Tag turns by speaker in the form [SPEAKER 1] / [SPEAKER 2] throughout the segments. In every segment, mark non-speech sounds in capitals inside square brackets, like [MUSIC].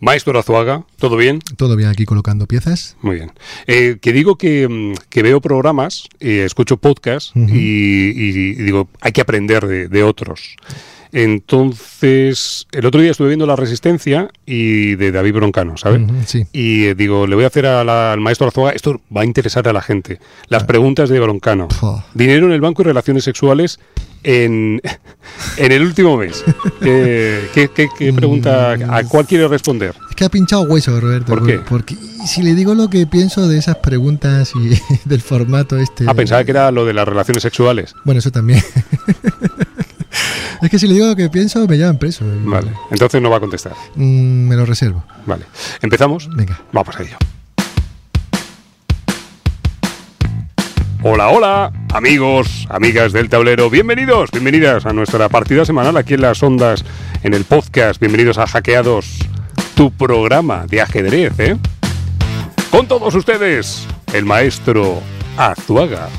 [SPEAKER 1] Maestro Azuaga, ¿todo bien?
[SPEAKER 2] Todo bien aquí colocando piezas.
[SPEAKER 1] Muy bien. Eh, que digo que, mm, que veo programas, eh, escucho podcasts y, y digo, hay que aprender de, de otros. Entonces, el otro día estuve viendo La Resistencia y de David Broncano, ¿sabes?
[SPEAKER 2] Sí.
[SPEAKER 1] Y eh, digo, le voy a hacer a la- al maestro Arzuaga, esto va a interesar a la gente. Las preguntas de Broncano. Dinero en el banco y relaciones sexuales en, en el último mes. ¿Qué, qué- qué- qué pregunta, a cuál quiere responder?
[SPEAKER 2] Es que ha pinchado hueso, Roberto.
[SPEAKER 1] ¿Por qué?
[SPEAKER 2] Porque si le digo lo que pienso de esas preguntas y [LAUGHS] del formato este.
[SPEAKER 1] Ah, pensaba que era lo de las relaciones sexuales.
[SPEAKER 2] Bueno, eso también. [LAUGHS] es que si le digo lo que pienso, me llevan preso. y-
[SPEAKER 1] Vale, entonces no va a contestar.
[SPEAKER 2] Mm, me lo reservo.
[SPEAKER 1] Vale, ¿empezamos?
[SPEAKER 2] Venga.
[SPEAKER 1] Vamos a ello. Hola, hola, amigos, amigas del tablero, bienvenidos, bienvenidas a nuestra partida semanal aquí en las ondas, en el podcast, bienvenidos a Hackeados, tu programa de ajedrez, ¿eh? Con todos ustedes, el maestro Azuaga.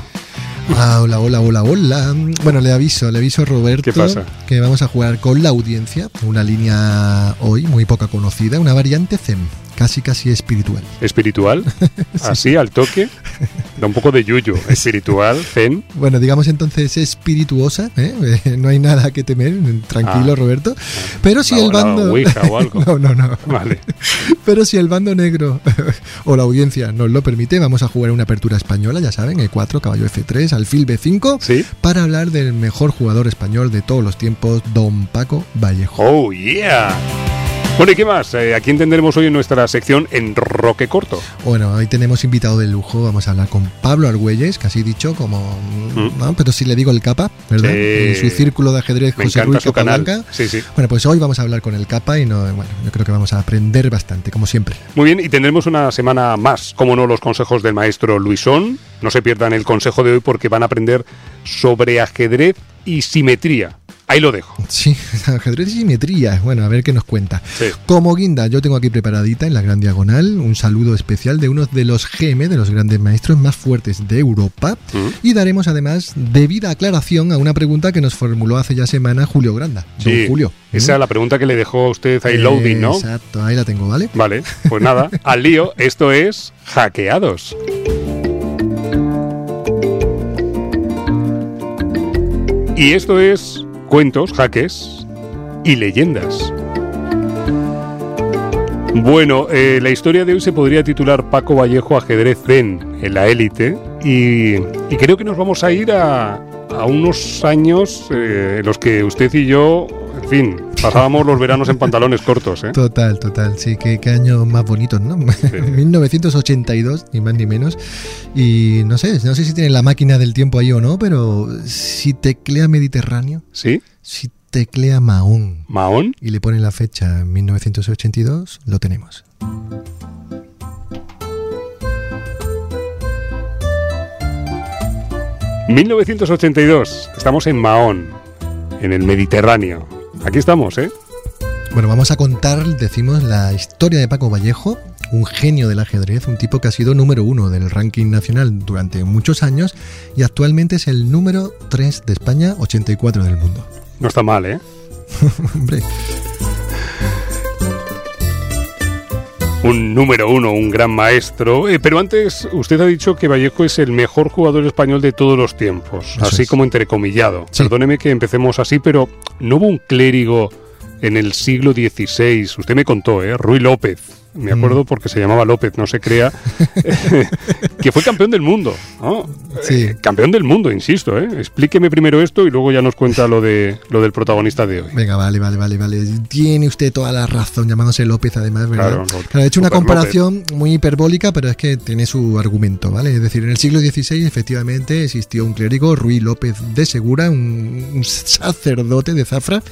[SPEAKER 2] Ah, hola, hola, hola, hola. Bueno, le aviso, le aviso a Roberto
[SPEAKER 1] ¿Qué pasa?
[SPEAKER 2] que vamos a jugar con la audiencia, una línea hoy muy poca conocida, una variante Zen, casi casi espiritual.
[SPEAKER 1] Espiritual, [LAUGHS] así al toque, da un poco de yuyu, [LAUGHS] espiritual, zen,
[SPEAKER 2] Bueno, digamos entonces espirituosa, ¿eh? [LAUGHS] No hay nada que temer, tranquilo
[SPEAKER 1] Ah.
[SPEAKER 2] Roberto. Pero si el bando...
[SPEAKER 1] ouija o algo.
[SPEAKER 2] no, no, no.
[SPEAKER 1] vale.
[SPEAKER 2] Pero si el bando negro o la audiencia nos lo permite, vamos a jugar una apertura española, ya saben, E4, caballo F3, alfil B5,
[SPEAKER 1] ¿Sí?
[SPEAKER 2] para hablar del mejor jugador español de todos los tiempos, Don Paco Vallejo.
[SPEAKER 1] Oh, yeah. Bueno, ¿y qué más? Eh, ¿A quién tendremos hoy en nuestra sección en Roque Corto?
[SPEAKER 2] Bueno, hoy tenemos invitado de lujo, vamos a hablar con Pablo Argüelles, casi dicho, como...
[SPEAKER 1] Mm.
[SPEAKER 2] ¿no? Pero si le digo el capa, ¿verdad?
[SPEAKER 1] Sí.
[SPEAKER 2] En su círculo de ajedrez
[SPEAKER 1] Me
[SPEAKER 2] José Ruiz. Capablanca.
[SPEAKER 1] Sí, sí.
[SPEAKER 2] Bueno, pues hoy vamos a hablar con el capa y no, bueno, yo creo que vamos a aprender bastante, como siempre.
[SPEAKER 1] Muy bien, y tendremos una semana más, como no, los consejos del maestro Luisón. No se pierdan el consejo de hoy porque van a aprender sobre ajedrez y simetría. Ahí lo dejo.
[SPEAKER 2] Sí, [LAUGHS] ajedrez y simetría. Bueno, a ver qué nos cuenta.
[SPEAKER 1] Sí.
[SPEAKER 2] Como guinda, yo tengo aquí preparadita en la gran diagonal un saludo especial de uno de los GM, de los grandes maestros más fuertes de Europa.
[SPEAKER 1] Mm.
[SPEAKER 2] Y daremos además debida aclaración a una pregunta que nos formuló hace ya semana Julio Granda. Don
[SPEAKER 1] Sí,
[SPEAKER 2] Julio.
[SPEAKER 1] Esa es la pregunta que le dejó a usted ahí loading, ¿no?
[SPEAKER 2] Exacto, ahí la tengo, ¿vale?
[SPEAKER 1] Vale, pues nada, [LAUGHS] al lío, esto es hackeados. Y esto es cuentos, jaques y leyendas. Bueno, eh, la historia de hoy se podría titular Paco Vallejo ajedrez zen en la élite y, y creo que nos vamos a ir a, a unos años eh, en los que usted y yo, en fin, pasábamos los veranos en pantalones cortos. ¿eh?
[SPEAKER 2] Total, total, sí, qué, qué años más bonitos, ¿no? 1982, [LAUGHS] ni más ni menos. Y no sé, no sé si tiene la máquina del tiempo ahí o no, pero si teclea Mediterráneo,
[SPEAKER 1] ¿Sí?
[SPEAKER 2] si teclea Mahón
[SPEAKER 1] ¿Mahón?
[SPEAKER 2] y le pone la fecha 1982, lo tenemos.
[SPEAKER 1] ...1982... Estamos en Mahón... ...en el Mediterráneo... ...aquí estamos, ¿eh?
[SPEAKER 2] Bueno, vamos a contar, decimos, la historia de Paco Vallejo, un genio del ajedrez, un tipo que ha sido número uno del ranking nacional durante muchos años y actualmente es el número 3 de España, 84 del mundo.
[SPEAKER 1] No está mal, ¿eh? [LAUGHS]
[SPEAKER 2] Hombre,
[SPEAKER 1] Un número uno, un gran maestro. Eh, pero antes, usted ha dicho que Vallejo es el mejor jugador español de todos los tiempos.
[SPEAKER 2] Eso
[SPEAKER 1] así
[SPEAKER 2] es.
[SPEAKER 1] como entrecomillado.
[SPEAKER 2] Sí.
[SPEAKER 1] Perdóneme que empecemos así, pero ¿no hubo un clérigo en el siglo XVI? Usted me contó, ¿eh? Ruy López. Me acuerdo porque se llamaba López, no se crea. [LAUGHS] que fue campeón del mundo. ¿no?
[SPEAKER 2] Sí.
[SPEAKER 1] Eh, campeón del mundo, insisto. ¿eh? Explíqueme primero esto y luego ya nos cuenta lo, de, lo del protagonista de hoy.
[SPEAKER 2] venga, vale, vale, vale, vale. Tiene usted toda la razón, llamándose López además, ¿verdad?
[SPEAKER 1] Claro,
[SPEAKER 2] Claro, he hecho una comparación muy hiperbólica, pero es que tiene su argumento, ¿vale? Es decir, en el siglo XVI efectivamente existió un clérigo, Ruy López de Segura, un, un sacerdote de Zafra,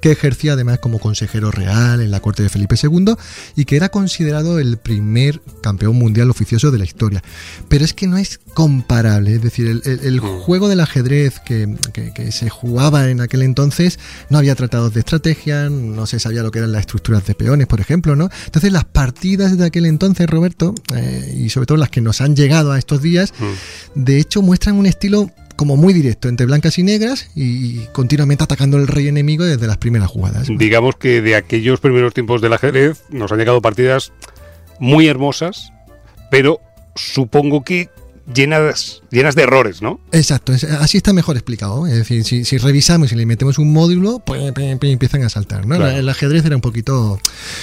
[SPEAKER 2] que ejercía además como consejero real en la corte de Felipe II y que era considerado el primer campeón mundial oficioso de la historia. Pero es que no es comparable, es decir, el, el- el
[SPEAKER 1] Mm.
[SPEAKER 2] juego del ajedrez que, que- que se jugaba en aquel entonces no había tratados de estrategia, no se sabía lo que eran las estructuras de peones, por ejemplo, ¿no? Entonces las partidas de aquel entonces, Roberto, eh, y sobre todo las que nos han llegado a estos días,
[SPEAKER 1] Mm.
[SPEAKER 2] de hecho muestran un estilo como muy directo, entre blancas y negras, y continuamente atacando al rey enemigo desde las primeras jugadas.
[SPEAKER 1] Digamos que de aquellos primeros tiempos del ajedrez nos han llegado partidas muy hermosas, pero supongo que llenas, llenas de errores, ¿no?
[SPEAKER 2] Exacto, así está mejor explicado. Es decir, si, revisamos y le metemos un módulo, pues, empiezan a saltar. ¿no? El ajedrez era un poquito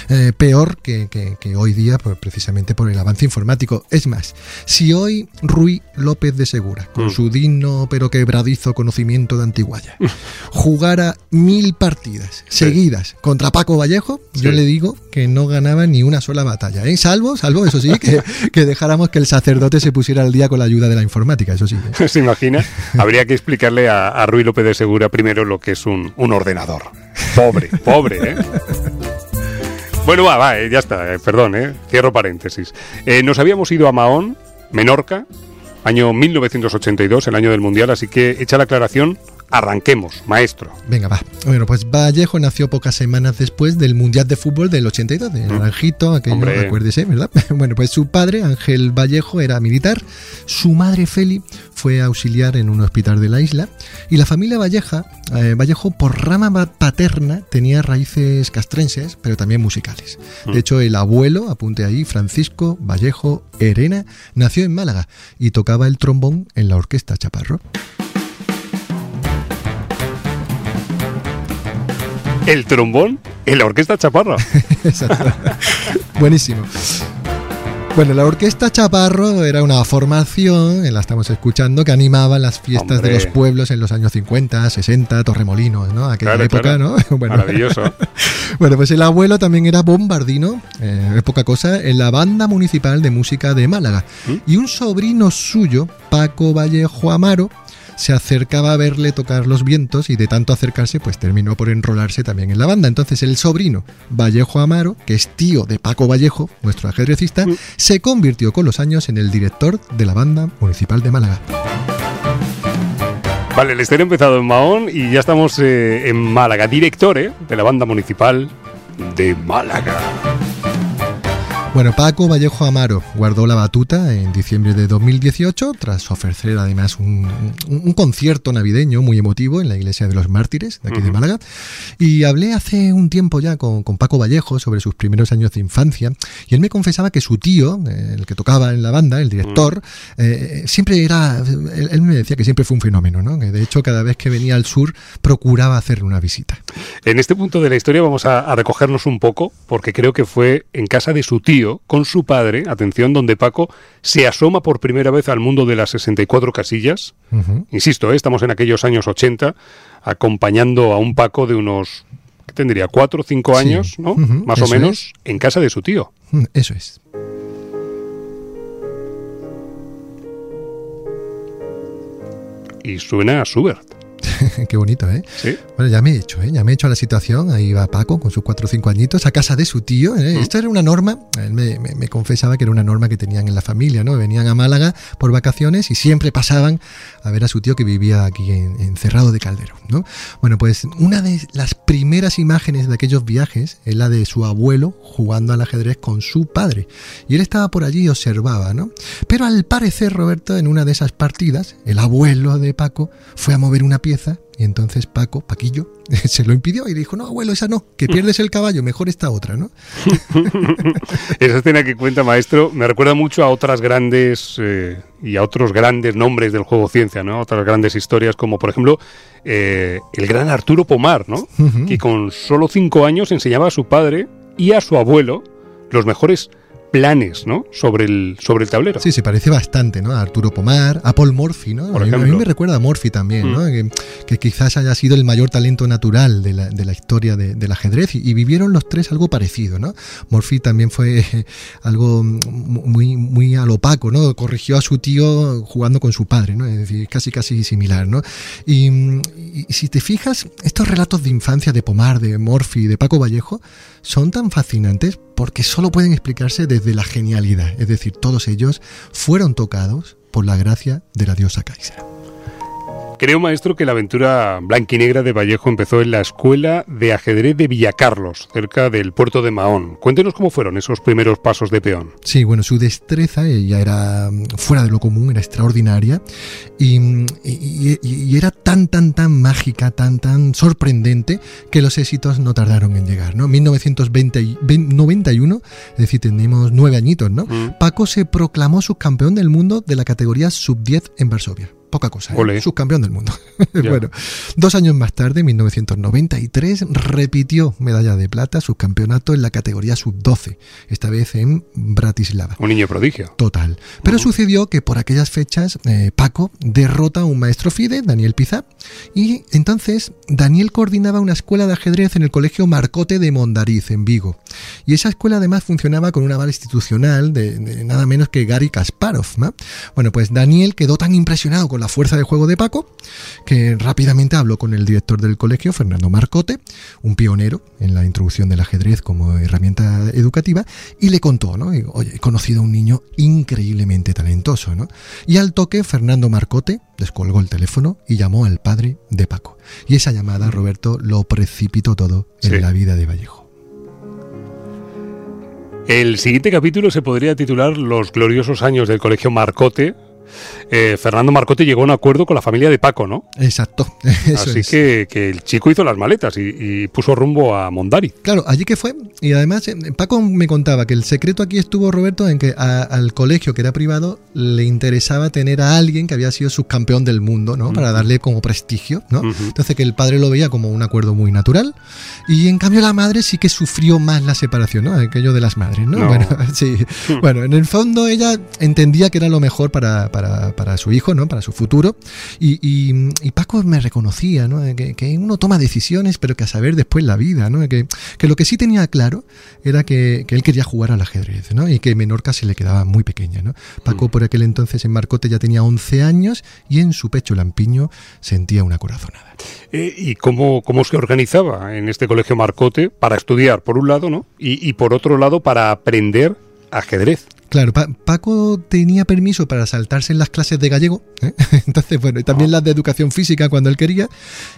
[SPEAKER 2] eh, peor que, hoy día, pues, precisamente por el avance informático. Es más, si hoy Rui López de Segura, con mm. su digno pero quebradizo conocimiento de Antiguaya, jugara mil partidas seguidas contra Paco Vallejo, yo le digo que no ganaba ni una sola batalla. ¿eh? Salvo, salvo, eso sí, que, [LAUGHS] que dejáramos que el sacerdote se pusiera al día con la ayuda de la informática, eso sí.
[SPEAKER 1] ¿eh? [LAUGHS] ¿Se imagina? Habría que explicarle a, a López de Segura primero lo que es un, ordenador. Pobre, [LAUGHS] pobre, ¿eh? Bueno, va, va, eh, ya está, eh, perdón, eh, cierro paréntesis. nos habíamos ido a Mahón, Menorca, año 1982, el año del Mundial, así que hecha la aclaración, Arranquemos, maestro.
[SPEAKER 2] Venga, va. Bueno, pues Vallejo nació pocas semanas después del Mundial de Fútbol del 82, de Naranjito, aquello, acuérdese, ¿verdad? [LAUGHS] Bueno, pues su padre, Ángel Vallejo, era militar, su madre, Feli, fue auxiliar en un hospital de la isla, y la familia Valleja, eh, Vallejo, por rama paterna, tenía raíces castrenses, pero también musicales. De mm. hecho, el abuelo, apunte ahí, Francisco Vallejo Herena, nació en Málaga y tocaba el trombón en la orquesta Chaparro.
[SPEAKER 1] El trombón en la orquesta Chaparro. [LAUGHS]
[SPEAKER 2] Exacto. Buenísimo. Bueno, la Orquesta Chaparro era una formación, la estamos escuchando, que animaba las fiestas de los pueblos en los años 50, 60, Torremolinos, ¿no? Aquella época, ¿no? [LAUGHS]
[SPEAKER 1] Maravilloso. [LAUGHS]
[SPEAKER 2] bueno, pues el abuelo también era bombardino, eh, poca cosa, en la banda municipal de música de Málaga. ¿Mm? Y un sobrino suyo, Paco Vallejo Amaro, se acercaba a verle tocar los vientos y de tanto acercarse pues terminó por enrolarse también en la banda. Entonces el sobrino Vallejo Amaro, que es tío de Paco Vallejo, nuestro ajedrecista, mm. se convirtió con los años en el director de la banda municipal de Málaga.
[SPEAKER 1] Vale, el historia ha empezado en Mahón y ya estamos eh, en Málaga, director eh, de la banda municipal de Málaga.
[SPEAKER 2] Bueno, Paco Vallejo Amaro guardó la batuta en diciembre de 2018 tras ofrecer además un, concierto navideño muy emotivo en la iglesia de los mártires de aquí de Málaga. Y hablé hace un tiempo ya con, Paco Vallejo sobre sus primeros años de infancia y él me confesaba que su tío, el que tocaba en la banda, el director, eh, siempre era, él, me decía que siempre fue un fenómeno, ¿no? que de hecho cada vez que venía al sur procuraba hacerle una visita.
[SPEAKER 1] En este punto de la historia vamos a recogernos un poco porque creo que fue en casa de su tío con su padre, atención, donde Paco se asoma por primera vez al mundo de las 64 casillas. Insisto, ¿eh? estamos en aquellos años 80, acompañando a un Paco de unos, ¿qué tendría? Cuatro o cinco años, ¿no? Más o menos, en casa de su tío.
[SPEAKER 2] Eso es.
[SPEAKER 1] Y suena a Schubert. [LAUGHS]
[SPEAKER 2] Qué bonito, ¿eh?
[SPEAKER 1] Sí.
[SPEAKER 2] Bueno, ya me he hecho, ¿eh? Ya me he hecho a la situación. Ahí va Paco con sus cuatro o cinco añitos a casa de su tío. ¿eh? Esto era una norma, él me, confesaba que era una norma que tenían en la familia, ¿no? Venían a Málaga por vacaciones y siempre pasaban a ver a su tío que vivía aquí encerrado de Caldero, ¿no? Bueno, pues una de las primeras imágenes de aquellos viajes es la de su abuelo jugando al ajedrez con su padre. Y él estaba por allí y observaba, ¿no? Pero al parecer, Roberto, en una de esas partidas, el abuelo de Paco fue a mover una pieza y entonces Paco, Paquillo, [LAUGHS] se lo impidió y dijo, no, abuelo, esa no, que pierdes el caballo, mejor esta otra, ¿no? [LAUGHS]
[SPEAKER 1] esa escena que cuenta, maestro, me recuerda mucho a otras grandes eh, y a otros grandes nombres del juego ciencia, ¿no? Otras grandes historias, como por ejemplo eh, el gran Arturo Pomar, ¿no? Que con solo cinco años enseñaba a su padre y a su abuelo los mejores planes, ¿no? Sobre el, sobre el tablero.
[SPEAKER 2] Sí, se parece bastante, ¿no? A Arturo Pomar, a Paul Morphy, ¿no? a, mí, me recuerda a Morphy también, ¿no? Mm. Que, quizás haya sido el mayor talento natural de la, de la historia del ajedrez y, vivieron los tres algo parecido, ¿no? Morphy también fue [LAUGHS] algo muy, muy al opaco, ¿no? Corrigió a su tío jugando con su padre, ¿no? Es decir, casi, casi similar, ¿no? Y, y si te fijas, estos relatos de infancia de Pomar, de Morphy, de Paco Vallejo, son tan fascinantes porque solo pueden explicarse desde la genialidad, es decir, todos ellos fueron tocados por la gracia de la diosa Kaiser.
[SPEAKER 1] Creo, maestro, que la aventura blanquinegra de Vallejo empezó en la Escuela de Ajedrez de Villacarlos, cerca del puerto de Mahón. Cuéntenos cómo fueron esos primeros pasos de peón.
[SPEAKER 2] Sí, bueno, su destreza ya era mm, fuera de lo común, era extraordinaria y, y, era tan, tan, tan mágica, tan, tan sorprendente que los éxitos no tardaron en llegar, ¿no? 1991, es decir, tenemos nueve añitos, ¿no? Mm. Paco se proclamó subcampeón del mundo de la categoría sub-10 en Varsovia poca cosa, ¿eh? subcampeón del mundo. [LAUGHS] bueno, dos años más tarde, en 1993, repitió medalla de plata, subcampeonato en la categoría sub-12, esta vez en Bratislava.
[SPEAKER 1] Un niño prodigio.
[SPEAKER 2] Total. Pero sucedió que por aquellas fechas eh, Paco derrota a un maestro FIDE, Daniel Pizá, y entonces Daniel coordinaba una escuela de ajedrez en el colegio Marcote de Mondariz, en Vigo. Y esa escuela además funcionaba con una aval institucional de, nada menos que Gary Kasparov. Bueno, pues Daniel quedó tan impresionado con la fuerza de juego de Paco, que rápidamente habló con el director del colegio, Fernando Marcote, un pionero en la introducción del ajedrez como herramienta educativa, y le contó, ¿no? Oye, he conocido a un niño increíblemente talentoso, ¿no? Y al toque, Fernando Marcote descolgó el teléfono y llamó al padre de Paco. Y esa llamada, Roberto, lo precipitó todo en la vida de Vallejo.
[SPEAKER 1] El siguiente capítulo se podría titular Los gloriosos años del Colegio Marcote, eh, Fernando Marcote llegó a un acuerdo con la familia de Paco, ¿no?
[SPEAKER 2] Exacto. [LAUGHS]
[SPEAKER 1] Así que, el chico hizo las maletas y, puso rumbo a Mondari.
[SPEAKER 2] Claro, allí que fue. Y además, eh, Paco me contaba que el secreto aquí estuvo, Roberto, en que al colegio que era privado le interesaba tener a alguien que había sido subcampeón del mundo, ¿no? Para darle como prestigio, ¿no? Entonces que el padre lo veía como un acuerdo muy natural. Y en cambio la madre sí que sufrió más la separación, ¿no? Aquello de las madres, ¿no? Bueno, [LAUGHS] sí. bueno, en el fondo ella entendía que era lo mejor para para, su hijo, ¿no? Para su futuro. Y, Paco me reconocía, ¿no? Que, uno toma decisiones, pero que a saber después la vida, ¿no? Que, lo que sí tenía claro era que, él quería jugar al ajedrez, ¿no? Y que Menorca se le quedaba muy pequeña, ¿no? Paco mm. por aquel entonces en Marcote ya tenía 11 años y en su pecho lampiño sentía una corazonada.
[SPEAKER 1] Eh, ¿Y cómo, cómo se organizaba en este colegio Marcote para estudiar, por un lado, ¿no? y por otro lado, para aprender ajedrez?
[SPEAKER 2] Claro, Paco tenía permiso para saltarse en las clases de gallego, ¿eh? [LAUGHS] entonces, bueno, y también las de educación física cuando él quería,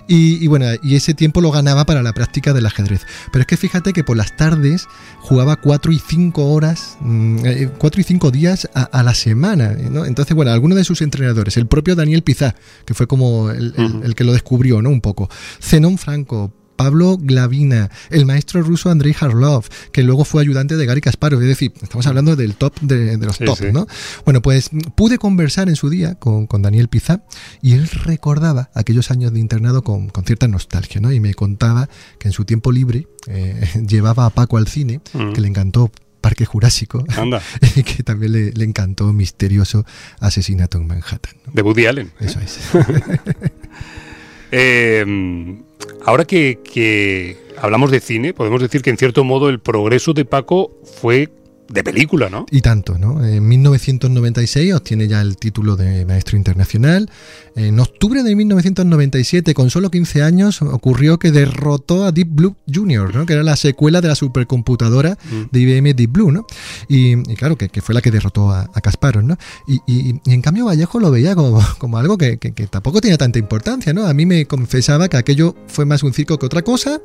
[SPEAKER 2] y, bueno, y ese tiempo lo ganaba para la práctica del ajedrez. Pero es que fíjate que por las tardes jugaba cuatro y cinco horas, mm, eh, cuatro y cinco días a, la semana, ¿no? Entonces, bueno, algunos de sus entrenadores, el propio Daniel Pizá, que fue como el, el que lo descubrió, ¿no? Un poco, Zenón Franco, Pablo Glavina, el maestro ruso Andrei Harlov, que luego fue ayudante de Gary Kasparov, es decir, estamos hablando del top de, los top, ¿no? Bueno, pues pude conversar en su día con, Daniel Pizá y él recordaba aquellos años de internado con, cierta nostalgia, ¿no? Y me contaba que en su tiempo libre eh, [LAUGHS] llevaba a Paco al cine, mm. que le encantó Parque Jurásico [LAUGHS] y que también le, encantó Misterioso Asesinato en Manhattan.
[SPEAKER 1] De Woody Allen.
[SPEAKER 2] Eso es. [LAUGHS]
[SPEAKER 1] eh, Ahora que, hablamos de cine, podemos decir que en cierto modo el progreso de Paco fue de película, ¿no?
[SPEAKER 2] Y tanto, ¿no? En 1996 obtiene ya el título de maestro internacional. En octubre de 1997, con solo 15 años, ocurrió que derrotó a Deep Blue Junior, ¿no? Que era la secuela de la supercomputadora mm. de IBM Deep Blue, ¿no? Y, claro, que, fue la que derrotó a, Kasparov, ¿no? Y, en cambio Vallejo lo veía como, [LAUGHS] como algo que, tampoco tenía tanta importancia, ¿no? A mí me confesaba que aquello fue más un circo que otra cosa,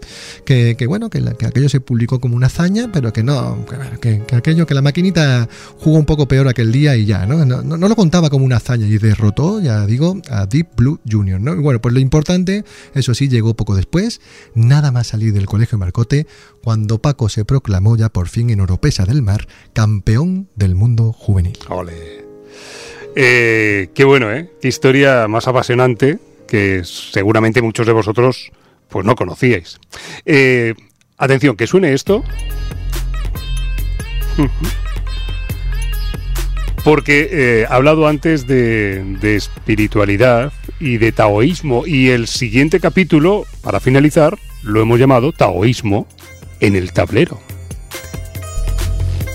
[SPEAKER 2] que, bueno, que, aquello se publicó como una hazaña, pero que no, que, aquello que la maquinita jugó un poco peor aquel día y ya, ¿no? No, lo contaba como una hazaña y derrotó, ya digo, a Deep Blue Junior, ¿no? Bueno, pues lo importante, eso sí, llegó poco después, nada más salir del colegio Marcote, cuando Paco se proclamó ya por fin en Oropesa del Mar campeón del mundo juvenil.
[SPEAKER 1] Ole. Eh, qué bueno, ¿eh? Historia más apasionante que seguramente muchos de vosotros pues no conocíais. Eh, atención, que suene esto. [LAUGHS] Porque he eh, hablado antes de, espiritualidad y de taoísmo y el siguiente capítulo, para finalizar, lo hemos llamado taoísmo en el tablero.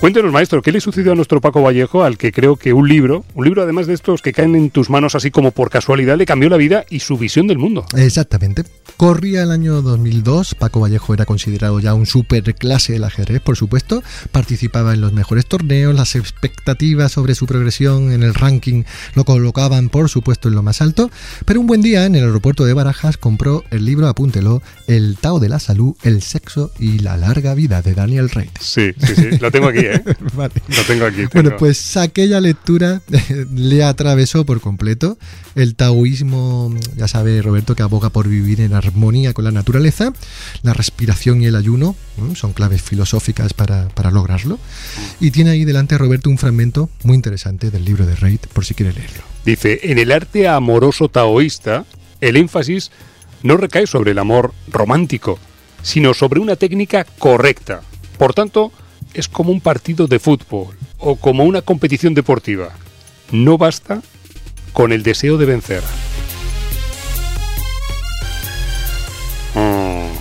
[SPEAKER 1] Cuéntenos, maestro, ¿qué le sucedió a nuestro Paco Vallejo, al que creo que un libro, un libro además de estos que caen en tus manos así como por casualidad, le cambió la vida y su visión del mundo?
[SPEAKER 2] Exactamente. Corría el año 2002, Paco Vallejo era considerado ya un superclase del ajedrez, por supuesto, participaba en los mejores torneos, las expectativas sobre su progresión en el ranking lo colocaban, por supuesto, en lo más alto, pero un buen día en el aeropuerto de Barajas compró el libro, apúntelo, El Tao de la Salud, el Sexo y la Larga Vida de Daniel Reid.
[SPEAKER 1] Sí, sí, sí, lo tengo aquí, ¿eh? [LAUGHS] vale. Lo tengo aquí.
[SPEAKER 2] Bueno, pues aquella lectura [LAUGHS] le atravesó por completo. El taoísmo, ya sabe Roberto, que aboga por vivir en armonía con la naturaleza. La respiración y el ayuno son claves filosóficas para, para lograrlo. Y tiene ahí delante Roberto un fragmento muy interesante del libro de Reid, por si quiere leerlo.
[SPEAKER 1] Dice, en el arte amoroso taoísta, el énfasis no recae sobre el amor romántico, sino sobre una técnica correcta. Por tanto, es como un partido de fútbol o como una competición deportiva. No basta con el deseo de vencer.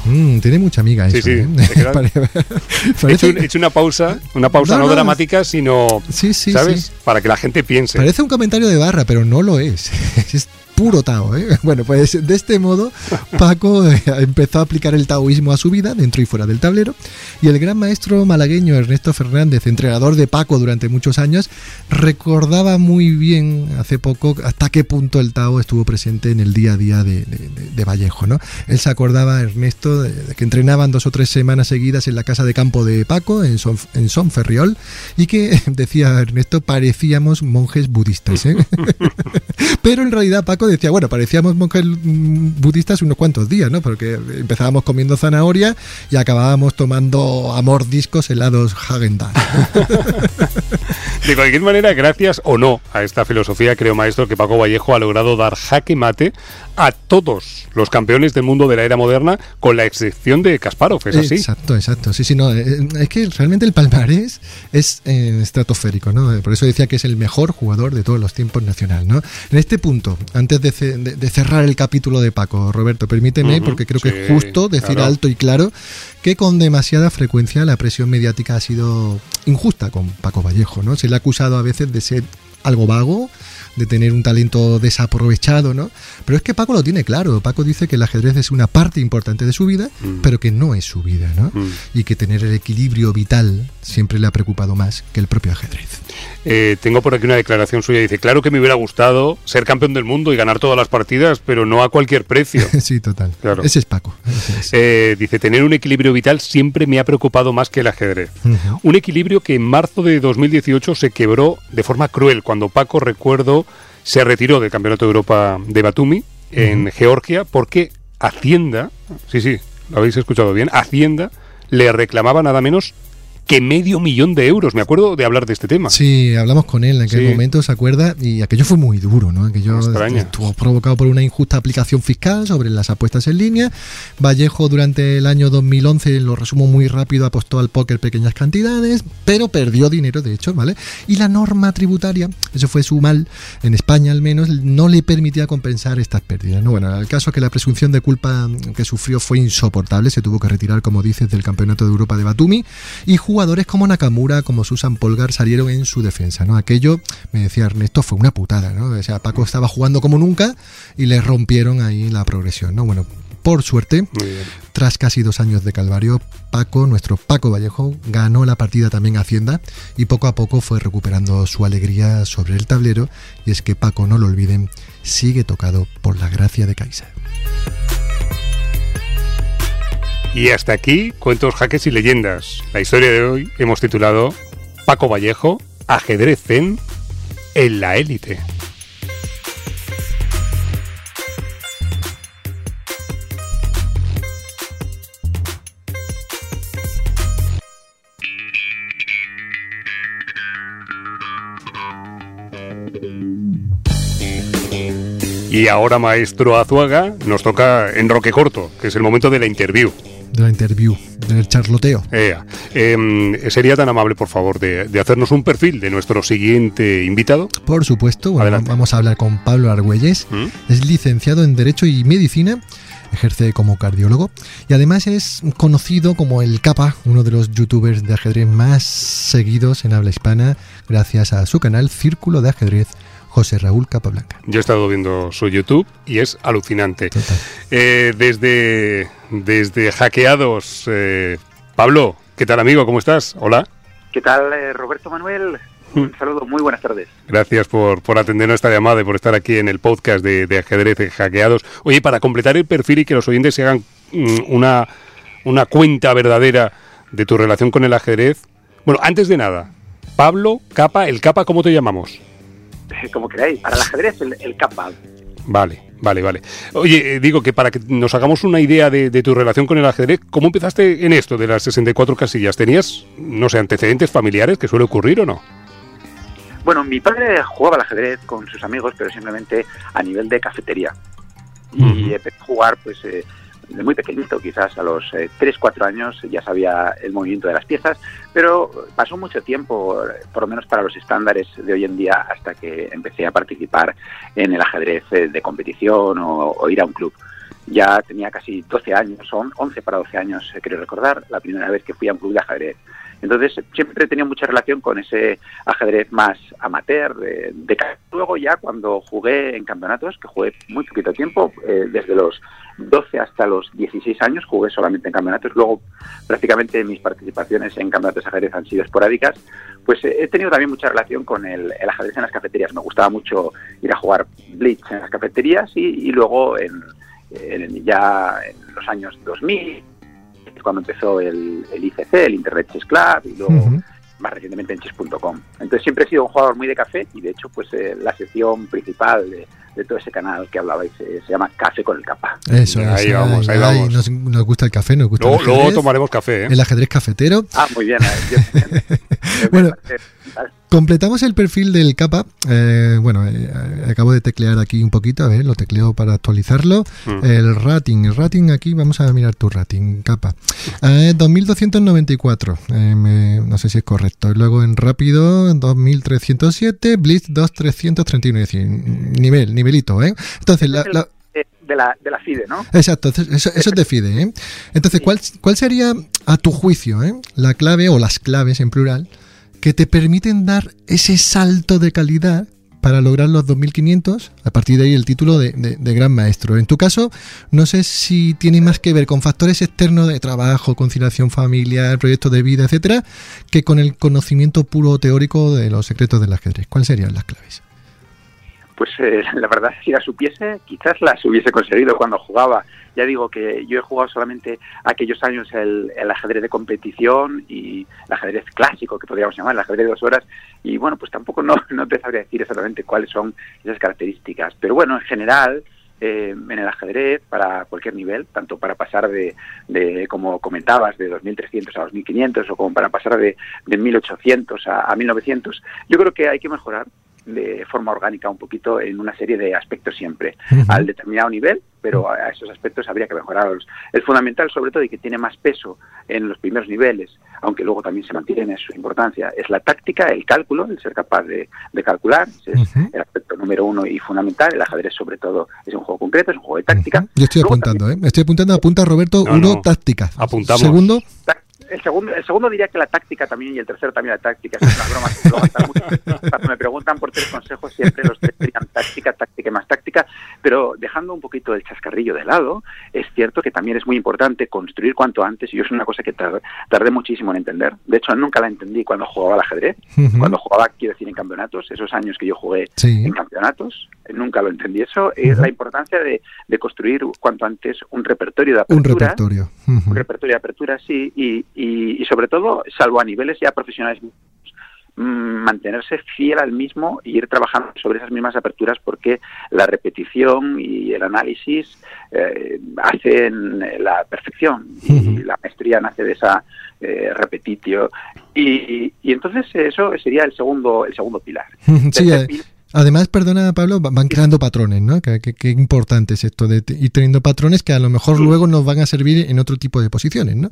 [SPEAKER 2] Mm, tiene mucha amiga eso.
[SPEAKER 1] Sí, sí.
[SPEAKER 2] ¿eh? [LAUGHS]
[SPEAKER 1] he, hecho, he, hecho, una pausa, una pausa no, no, no dramática, sino,
[SPEAKER 2] sí, sí,
[SPEAKER 1] ¿sabes?
[SPEAKER 2] Sí.
[SPEAKER 1] Para que la gente piense.
[SPEAKER 2] Parece un comentario de barra, pero no lo es. [LAUGHS] es puro Tao. ¿eh? [LAUGHS] Bueno, pues de este modo Paco eh, empezó a aplicar el taoísmo a su vida, dentro y fuera del tablero, y el gran maestro malagueño Ernesto Fernández, entrenador de Paco durante muchos años, recordaba muy bien hace poco hasta qué punto el Tao estuvo presente en el día a día de, de, Vallejo. ¿no? Él se acordaba, Ernesto, de, que entrenaban dos o tres semanas seguidas en la casa de campo de Paco, en Son, en Son Ferriol, y que, [LAUGHS] decía Ernesto, parecíamos monjes budistas. ¿eh? [LAUGHS] Pero en realidad Paco decía, bueno, parecíamos monjes budistas unos cuantos días, ¿no? Porque empezábamos comiendo zanahoria y acabábamos tomando amor discos helados Hagendaz. [LAUGHS]
[SPEAKER 1] De cualquier manera, gracias o no a esta filosofía, creo, maestro, que Paco Vallejo ha logrado dar jaque mate a todos los campeones del mundo de la era moderna, con la excepción de Kasparov, ¿es así?
[SPEAKER 2] Exacto, exacto. Sí, sí, no. Es que realmente el palmarés es eh, estratosférico, ¿no? Por eso decía que es el mejor jugador de todos los tiempos nacional, ¿no? En este punto, antes de, de, de cerrar el capítulo de Paco, Roberto, permíteme, uh -huh, porque creo sí, que es justo decir claro. alto y claro que con demasiada frecuencia la presión mediática ha sido injusta con Paco Vallejo, ¿no? Se le ha acusado a veces de ser algo vago, de tener un talento desaprovechado, ¿no? Pero es que Paco lo tiene claro. Paco dice que el ajedrez es una parte importante de su vida, mm. pero que no es su vida, ¿no? Mm. Y que tener el equilibrio vital siempre le ha preocupado más que el propio ajedrez.
[SPEAKER 1] Eh, tengo por aquí una declaración suya. Dice, claro que me hubiera gustado ser campeón del mundo y ganar todas las partidas, pero no a cualquier precio. [LAUGHS]
[SPEAKER 2] sí, total. Claro. Ese es Paco. Ese es.
[SPEAKER 1] Eh, dice, tener un equilibrio vital siempre me ha preocupado más que el ajedrez. Uh -huh. Un equilibrio que en marzo de 2018 se quebró de forma cruel cuando Paco, recuerdo, se retiró del Campeonato de Europa de Batumi en uh -huh. Georgia porque Hacienda, sí, sí, lo habéis escuchado bien, Hacienda le reclamaba nada menos que medio millón de euros. Me acuerdo de hablar de este tema.
[SPEAKER 2] Sí, hablamos con él en aquel sí. momento, ¿se acuerda? Y aquello fue muy duro, ¿no? Aquello
[SPEAKER 1] Extraña.
[SPEAKER 2] estuvo provocado por una injusta aplicación fiscal sobre las apuestas en línea. Vallejo durante el año 2011, lo resumo muy rápido, apostó al póker pequeñas cantidades, pero perdió dinero, de hecho, ¿vale? Y la norma tributaria, eso fue su mal, en España al menos, no le permitía compensar estas pérdidas, ¿no? Bueno, el caso es que la presunción de culpa que sufrió fue insoportable, se tuvo que retirar, como dices, del Campeonato de Europa de Batumi y jugó jugadores como Nakamura, como Susan Polgar salieron en su defensa, ¿no? Aquello, me decía Ernesto, fue una putada, ¿no? O sea, Paco estaba jugando como nunca y le rompieron ahí la progresión, ¿no? Bueno, por suerte, tras casi dos años de calvario, Paco, nuestro Paco Vallejo, ganó la partida también a Hacienda y poco a poco fue recuperando su alegría sobre el tablero. Y es que Paco, no lo olviden, sigue tocado por la gracia de Kaiser.
[SPEAKER 1] Y hasta aquí, cuentos, jaques y leyendas. La historia de hoy hemos titulado Paco Vallejo, ajedrez zen en la élite. Y ahora, maestro Azuaga, nos toca en Roque Corto, que es el momento de la interview
[SPEAKER 2] de la interview, del charloteo.
[SPEAKER 1] Eh, eh, ¿Sería tan amable, por favor, de, de, hacernos un perfil de nuestro siguiente invitado?
[SPEAKER 2] Por supuesto, bueno, vamos a hablar con Pablo Argüelles. ¿Mm? Es licenciado en Derecho y Medicina. ejerce como cardiólogo y además es conocido como el Capa, uno de los youtubers de ajedrez más seguidos en habla hispana, gracias a su canal Círculo de Ajedrez. José Raúl Capablanca.
[SPEAKER 1] Yo he estado viendo su YouTube y es alucinante. Eh, desde, desde Hackeados, eh, Pablo, ¿qué tal amigo? ¿Cómo estás? Hola.
[SPEAKER 3] ¿Qué tal, eh, Roberto Manuel? Un mm. saludo, muy buenas tardes.
[SPEAKER 1] Gracias por, por atender esta llamada y por estar aquí en el podcast de, de ajedrez hackeados. Oye, para completar el perfil y que los oyentes se hagan mm, una, una cuenta verdadera de tu relación con el ajedrez. Bueno, antes de nada, Pablo, Capa, el Capa, ¿cómo te llamamos? [LAUGHS]
[SPEAKER 3] Como queráis, para el ajedrez el, el.
[SPEAKER 1] Vale, vale, vale. Oye, eh, digo que para que nos hagamos una idea de, de, tu relación con el ajedrez, ¿cómo empezaste en esto de las 64 casillas? ¿Tenías, no sé, antecedentes familiares que suele ocurrir o no?
[SPEAKER 3] Bueno, mi padre jugaba al ajedrez con sus amigos, pero simplemente a nivel de cafetería. Y empecé a jugar, pues, eh, de muy pequeñito, quizás a los eh, 3, 4 años ya sabía el movimiento de las piezas, pero pasó mucho tiempo, por lo menos para los estándares de hoy en día, hasta que empecé a participar en el ajedrez eh, de competición o, o ir a un club. Ya tenía casi 12 años, son 11 para 12 años, eh, quiero recordar, la primera vez que fui a un club de ajedrez. Entonces siempre he tenido mucha relación con ese ajedrez más amateur. De, de, luego ya cuando jugué en campeonatos, que jugué muy poquito tiempo, eh, desde los 12 hasta los 16 años jugué solamente en campeonatos. Luego prácticamente mis participaciones en campeonatos de ajedrez han sido esporádicas. Pues eh, he tenido también mucha relación con el, el, ajedrez en las cafeterías. Me gustaba mucho ir a jugar blitz en las cafeterías y, y luego en, en, ya en los años 2000 cuando empezó el, el, ICC, el Internet Chess Club, y luego uh -huh. más recientemente en chess.com. Entonces siempre he sido un jugador muy de café y de hecho pues eh, la sección principal de, de, todo ese canal que hablabais se, se llama Café con el Capa.
[SPEAKER 2] Eso,
[SPEAKER 1] ahí vamos, ahí, ahí vamos.
[SPEAKER 2] Nos, nos, gusta el café, nos gusta
[SPEAKER 1] luego,
[SPEAKER 2] el ajedrez,
[SPEAKER 1] luego tomaremos café. ¿eh?
[SPEAKER 2] El ajedrez cafetero.
[SPEAKER 3] Ah, muy bien. Eh, [LAUGHS]
[SPEAKER 2] bueno, Completamos el perfil del capa. Eh, bueno, eh, acabo de teclear aquí un poquito, a ver, lo tecleo para actualizarlo. Mm. El rating, el rating aquí, vamos a mirar tu rating, capa. Eh, 2294, me, no sé si es correcto. Luego en rápido, 2307, Blitz 2331, es decir, nivel, ¿eh? Entonces, la, la
[SPEAKER 3] de la, de la FIDE, ¿no?
[SPEAKER 2] Exacto, eso, eso es de FIDE. ¿eh? Entonces, ¿cuál, ¿cuál sería, a tu juicio, ¿eh? la clave o las claves en plural que te permiten dar ese salto de calidad para lograr los 2500, a partir de ahí el título de, de, de, gran maestro. En tu caso, no sé si tiene más que ver con factores externos de trabajo, conciliación familiar, proyectos de vida, etcétera, que con el conocimiento puro teórico de los secretos del ajedrez. ¿Cuáles serían las claves?
[SPEAKER 3] Pues eh, [LAUGHS] la verdad, si las supiese, quizás las hubiese conseguido cuando jugaba. Ya digo que yo he jugado solamente aquellos años el, el, ajedrez de competición y el ajedrez clásico, que podríamos llamar, el ajedrez de dos horas, y bueno, pues tampoco no, [LAUGHS] no te sabría decir exactamente cuáles son esas características. Pero bueno, en general, eh, en el ajedrez para cualquier nivel, tanto para pasar de, de como comentabas, de 2.300 a 2.500 o como para pasar de, de 1.800 a, a 1.900, yo creo que hay que mejorar de forma orgánica un poquito en una serie de aspectos siempre, uh -huh. al determinado nivel, pero a esos aspectos habría que mejorarlos. El fundamental, sobre todo, y que tiene más peso en los primeros niveles, aunque luego también se mantiene su importancia, es la táctica, el cálculo, el ser capaz de, de calcular, ese es uh -huh. el aspecto número uno y fundamental. El ajedrez, sobre todo, es un juego concreto, es un juego de táctica. Uh
[SPEAKER 2] -huh. Yo estoy luego apuntando, también... ¿eh? Estoy apuntando, apunta Roberto, no, uno, no. táctica.
[SPEAKER 1] Apuntamos.
[SPEAKER 2] Segundo.
[SPEAKER 3] Táctica el segundo, el segundo diría que la táctica también y el tercero también la táctica. Es una broma mucho. Cuando me preguntan por tres consejos siempre los tres dirían táctica, táctica y más táctica, pero dejando un poquito el chascarrillo de lado, es cierto que también es muy importante construir cuanto antes y yo es una cosa que tardé, tardé muchísimo en entender. De hecho, nunca la entendí cuando jugaba al ajedrez, uh -huh. cuando jugaba, quiero decir, en campeonatos, esos años que yo jugué sí. en campeonatos, nunca lo entendí eso. Es uh -huh. la importancia de, de, construir cuanto antes un repertorio de apertura.
[SPEAKER 2] Un repertorio.
[SPEAKER 3] Uh -huh. Un repertorio de apertura, sí, y, y, y sobre todo, salvo a niveles ya profesionales mm, mantenerse fiel al mismo y ir trabajando sobre esas mismas aperturas porque la repetición y el análisis eh, hacen la perfección y la maestría nace de esa eh, repetitio y, y, entonces eso sería el segundo el segundo pilar. [LAUGHS]
[SPEAKER 2] Sí, Además, perdona Pablo, van creando patrones, ¿no? Qué, importante es esto de ir teniendo patrones que a lo mejor luego nos van a servir en otro tipo de posiciones, ¿no?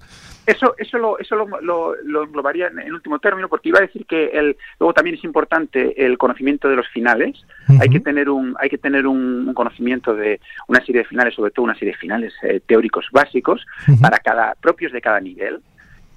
[SPEAKER 3] Eso, eso, lo, eso lo, lo, englobaría en, último término, porque iba a decir que el, luego también es importante el conocimiento de los finales. Hay que tener un, hay que tener un, conocimiento de una serie de finales, sobre todo una serie de finales eh, teóricos básicos para cada propios de cada nivel.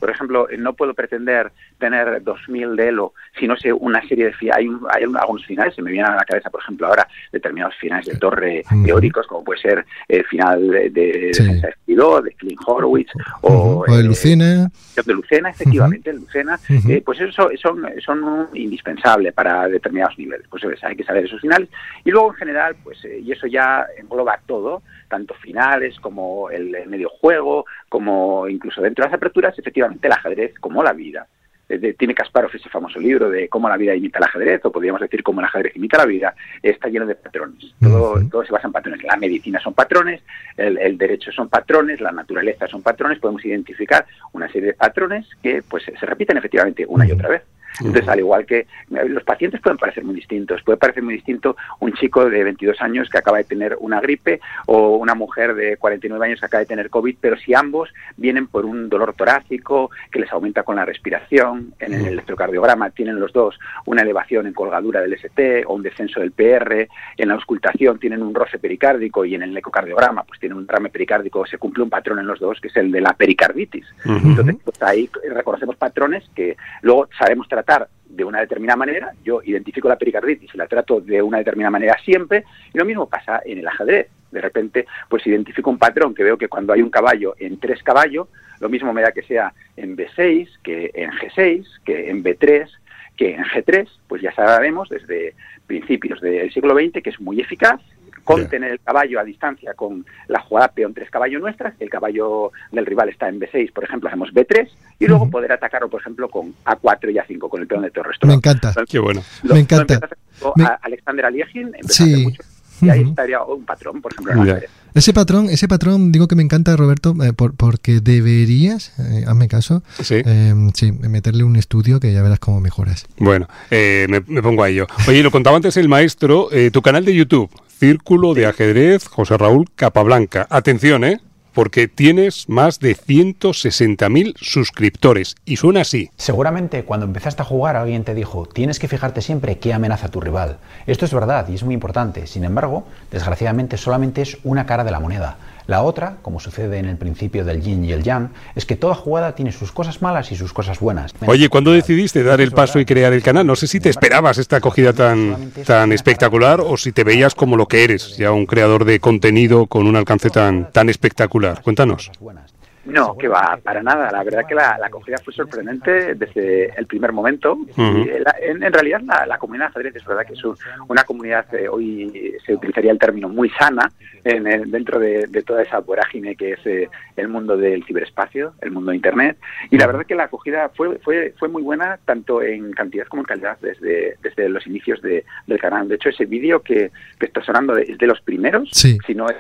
[SPEAKER 3] Por ejemplo, no puedo pretender tener 2000 de Elo si no sé una serie de hay, hay algunos finales, se me vienen a la cabeza, por ejemplo, ahora determinados finales de torre teóricos, como puede ser el final de, de, sí. de Clint Horowitz o,
[SPEAKER 2] de Lucena.
[SPEAKER 3] de Lucena, efectivamente, Lucena, eh, pues eso son, son indispensables para determinados niveles. Pues hay que saber esos finales. Y luego, en general, pues eh, y eso ya engloba todo, tanto finales como el, medio juego, como incluso dentro de las aperturas, efectivamente el ajedrez como la vida. tiene Kasparov ese famoso libro de cómo la vida imita el ajedrez, o podríamos decir cómo el ajedrez imita la vida, está lleno de patrones. Todo, todo se basa en patrones. La medicina son patrones, el, derecho son patrones, la naturaleza son patrones. Podemos identificar una serie de patrones que pues se repiten efectivamente una y otra vez. Entonces, al igual que los pacientes pueden parecer muy distintos, puede parecer muy distinto un chico de 22 años que acaba de tener una gripe o una mujer de 49 años que acaba de tener COVID, pero si ambos vienen por un dolor torácico que les aumenta con la respiración, en el electrocardiograma tienen los dos una elevación en colgadura del ST o un descenso del PR, en la auscultación tienen un roce pericárdico y en el ecocardiograma pues tienen un rame pericárdico, se cumple un patrón en los dos que es el de la pericarditis. Entonces, pues, ahí reconocemos patrones que luego sabemos tratar de una determinada manera, yo identifico la pericarditis y la trato de una determinada manera siempre, y lo mismo pasa en el ajedrez. De repente, pues identifico un patrón que veo que cuando hay un caballo en tres caballos, lo mismo me da que sea en B6, que en G6, que en B3, que en G3, pues ya sabemos desde principios del siglo XX que es muy eficaz contener el caballo a distancia con la jugada peón 3 caballo nuestra, el caballo del rival está en B6, por ejemplo, hacemos B3, y luego poder atacarlo, por ejemplo, con A4 y A5, con el peón de torre.
[SPEAKER 2] Me encanta.
[SPEAKER 1] Qué bueno.
[SPEAKER 2] me encanta.
[SPEAKER 3] Alexander Aliegin, sí. mucho y ahí estaría un patrón, por ejemplo, en
[SPEAKER 2] Ese patrón, ese patrón, digo que me encanta, Roberto, eh, porque deberías, eh, hazme caso, ¿Sí? Eh, sí, meterle un estudio que ya verás cómo mejoras.
[SPEAKER 1] Bueno, me, me, pongo a ello. Oye, lo contaba antes el maestro, tu canal de YouTube, Círculo de Ajedrez José Raúl Capablanca. Atención, ¿eh? Porque tienes más de 160.000 suscriptores y suena así.
[SPEAKER 4] Seguramente cuando empezaste a jugar alguien te dijo, tienes que fijarte siempre qué amenaza tu rival. Esto es verdad y es muy importante, sin embargo, desgraciadamente solamente es una cara de la moneda. La otra, como sucede en el principio del yin y el yang, es que toda jugada tiene sus cosas malas y sus cosas buenas.
[SPEAKER 1] Oye, ¿cuándo decidiste dar el paso y crear el canal? No sé si te esperabas esta acogida tan, tan espectacular o si te veías como lo que eres, ya un creador de contenido con un alcance tan, tan espectacular. Cuéntanos.
[SPEAKER 3] No, que va, para nada. La verdad que la, acogida fue sorprendente desde el primer momento. en, realidad la, comunidad de ajedrez es verdad que es una comunidad, eh, hoy se utilizaría el término muy sana en, dentro de, toda esa vorágine que es eh, el mundo del ciberespacio, el mundo de Internet. Y la verdad que la acogida fue, fue, fue muy buena tanto en cantidad como en calidad desde, desde los inicios del canal. De hecho, ese vídeo que, que está sonando es de los primeros,
[SPEAKER 2] sí.
[SPEAKER 3] si no es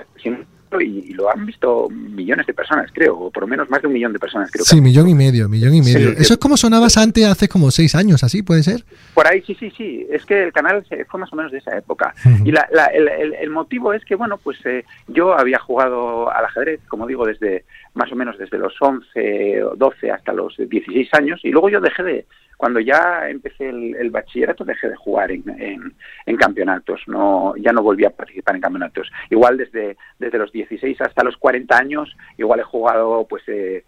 [SPEAKER 3] y, lo han visto millones de personas, creo, o por lo menos más de un millón de personas, creo.
[SPEAKER 2] Sí, millón y medio, millón y medio. Eso es como sonabas antes, hace como seis años, así, ¿puede ser?
[SPEAKER 3] Por ahí, sí, sí, sí. Es que el canal fue más o menos de esa época. Y la, el, el, motivo es que, bueno, pues eh, yo había jugado al ajedrez, como digo, desde más o menos desde los 11 o 12 hasta los 16 años, y luego yo dejé de, cuando ya empecé el, bachillerato dejé de jugar en, en, campeonatos, no, ya no volví a participar en campeonatos. Igual desde, desde los 16 hasta los 40 años, igual he jugado pues eh,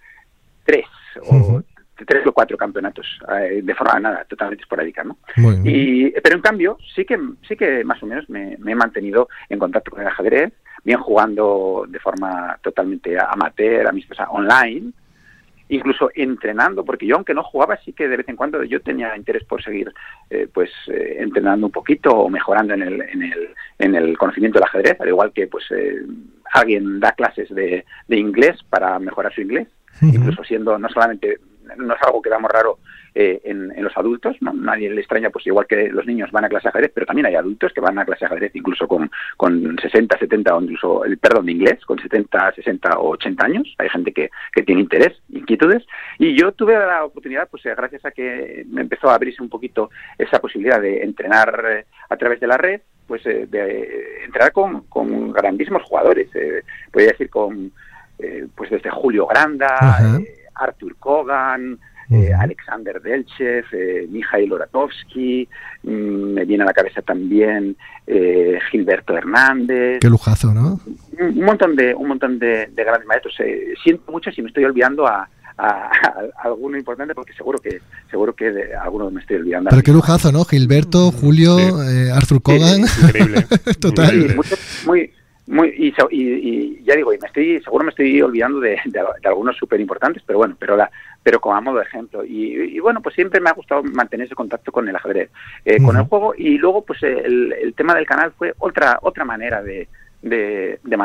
[SPEAKER 3] tres o tres o cuatro campeonatos eh, de forma nada totalmente esporádica, ¿no? Y, pero en cambio sí que sí que más o menos me, me, he mantenido en contacto con el ajedrez, bien jugando de forma totalmente amateur, amistosa, online, incluso entrenando, porque yo aunque no jugaba, sí que de vez en cuando yo tenía interés por seguir eh, pues eh, entrenando un poquito o mejorando en el, en el, en el conocimiento del ajedrez, al igual que pues eh, alguien da clases de, de inglés para mejorar su inglés, incluso siendo no solamente no es algo que damos raro eh, en, los adultos. ¿no? Nadie le extraña, pues igual que los niños van a clase de ajedrez, pero también hay adultos que van a clase de ajedrez incluso con, con 60, 70 o incluso, el perdón, de inglés, con 70, 60 o 80 años. Hay gente que, que tiene interés, inquietudes. Y yo tuve la oportunidad, pues eh, gracias a que me empezó a abrirse un poquito esa posibilidad de entrenar eh, a través de la red, pues eh, de entrar con, con grandísimos jugadores. Eh, podría decir con, eh, pues desde Julio Granda, eh, Arthur Kogan, eh, Alexander Delchev, eh, Mikhail Oratovsky, mm, me viene a la cabeza también eh, Gilberto Hernández.
[SPEAKER 2] Qué lujazo, ¿no?
[SPEAKER 3] Un, montón de un montón de, de grandes maestros. Eh, siento mucho si me estoy olvidando a, a, a alguno importante porque seguro que seguro que de alguno me estoy olvidando.
[SPEAKER 2] Pero qué lujazo, ¿no? Gilberto, Julio,
[SPEAKER 1] Sí.
[SPEAKER 2] eh, Arthur.
[SPEAKER 1] Increíble. [LAUGHS]
[SPEAKER 2] Total.
[SPEAKER 3] Sí,
[SPEAKER 1] Increíble.
[SPEAKER 3] mucho- muy, muy, y, y- y ya digo, y me estoy, seguro me estoy olvidando de, de- de algunos súper importantes, pero bueno, pero la, pero como a modo de ejemplo. Y, y bueno, pues siempre me ha gustado mantener ese contacto con el ajedrez, eh, con el juego, y luego pues el, el tema del canal fue otra, otra manera de, de, de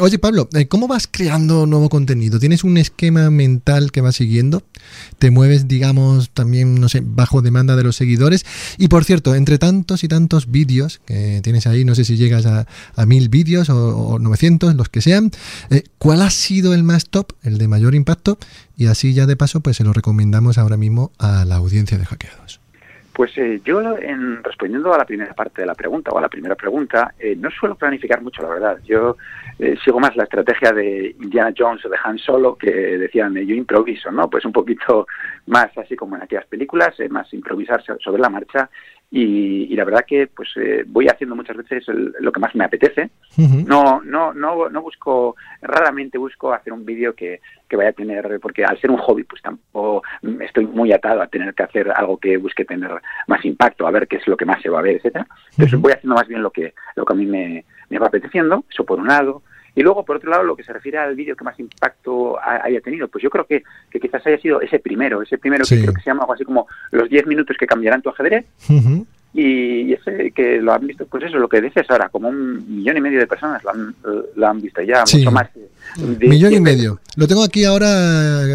[SPEAKER 2] Oye, Pablo, eh, ¿cómo vas creando nuevo contenido? ¿Tienes un esquema mental que vas siguiendo? ¿Te mueves, digamos, también, no sé, bajo demanda de los seguidores? Y por cierto, entre tantos y tantos vídeos que tienes ahí, no sé si llegas a, a mil vídeos o, o 900, los que sean, eh, ¿cuál ha sido el más top, el de mayor impacto? Y así ya de paso, pues se lo recomendamos ahora mismo a la audiencia de hackeados.
[SPEAKER 3] Pues eh, yo, en, respondiendo a la primera parte de la pregunta o a la primera pregunta, eh, no suelo planificar mucho, la verdad. Yo eh, sigo más la estrategia de Indiana Jones o de Han Solo, que decían, eh, yo improviso, ¿no? Pues un poquito [LAUGHS] más así como en aquellas películas, eh, más improvisar so- sobre la marcha. Y, y la verdad que pues eh, voy haciendo muchas veces el- lo que más me apetece. No, no, no, no busco, raramente busco hacer un vídeo que, que vaya a tener, porque al ser un hobby, pues tampoco estoy muy atado a tener que hacer algo que busque tener más impacto, a ver qué es lo que más se va a ver, etcétera. Entonces voy haciendo más bien lo que, lo que a mí me, me va apeteciendo, eso por un lado. Y luego, por otro lado, lo que se refiere al vídeo que más impacto ha- haya tenido, pues yo creo que, que quizás haya sido ese primero, ese primero
[SPEAKER 2] Sí.
[SPEAKER 3] que creo que se llama algo así como los 10 minutos que cambiarán tu ajedrez, y ese que lo han visto, pues eso, lo que dices ahora, como un millón y medio de personas lo han, lo han visto ya,
[SPEAKER 2] Sí.
[SPEAKER 3] mucho más. de-
[SPEAKER 2] Millón y medio. Lo tengo aquí ahora,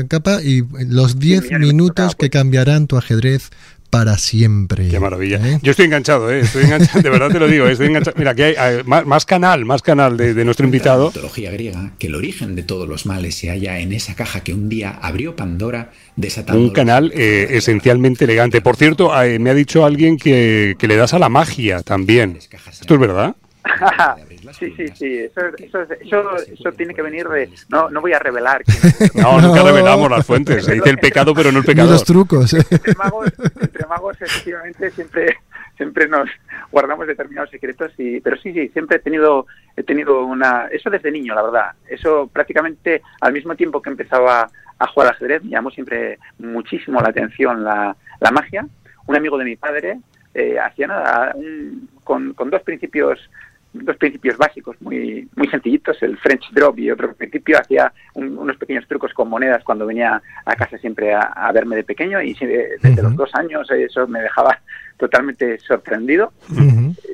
[SPEAKER 2] capa, y los 10
[SPEAKER 3] millón y medio,
[SPEAKER 2] minutos que
[SPEAKER 3] pues.
[SPEAKER 2] cambiarán tu ajedrez para siempre.
[SPEAKER 1] Qué maravilla.
[SPEAKER 2] ¿Eh?
[SPEAKER 1] Yo estoy enganchado, ¿eh? Estoy enganchado, de verdad te lo digo, estoy enganchado. Mira, aquí hay, hay más, más canal, más canal de, de nuestro
[SPEAKER 5] La
[SPEAKER 1] invitado.
[SPEAKER 5] mitología griega que el origen de todos los males se halla en esa caja que un día abrió Pandora desatando
[SPEAKER 1] Un canal eh, esencialmente elegante. Por cierto, eh, me ha dicho alguien que, que le das a la magia también. ¿Esto es verdad? [LAUGHS]
[SPEAKER 3] Sí, sí, sí, eso, eso, eso, eso tiene que venir de... No, no voy a revelar. [LAUGHS]
[SPEAKER 1] No, nunca
[SPEAKER 2] No.
[SPEAKER 1] revelamos las [LAUGHS] fuentes. Se dice el pecado, pero no el
[SPEAKER 2] Ni
[SPEAKER 1] pecador.
[SPEAKER 2] los trucos.
[SPEAKER 3] entre magos, entre magos efectivamente siempre siempre nos guardamos determinados secretos y pero sí sí siempre he tenido he tenido una eso desde niño la verdad eso prácticamente al mismo tiempo que empezaba a jugar al ajedrez me llamó siempre muchísimo la atención la, la magia un amigo de mi padre eh, hacía nada un- con, con dos principios dos principios básicos muy muy sencillitos el French drop y otro principio hacía un- unos pequeños trucos con monedas cuando venía a casa siempre a, a verme de pequeño y desde los dos años eso me dejaba totalmente sorprendido.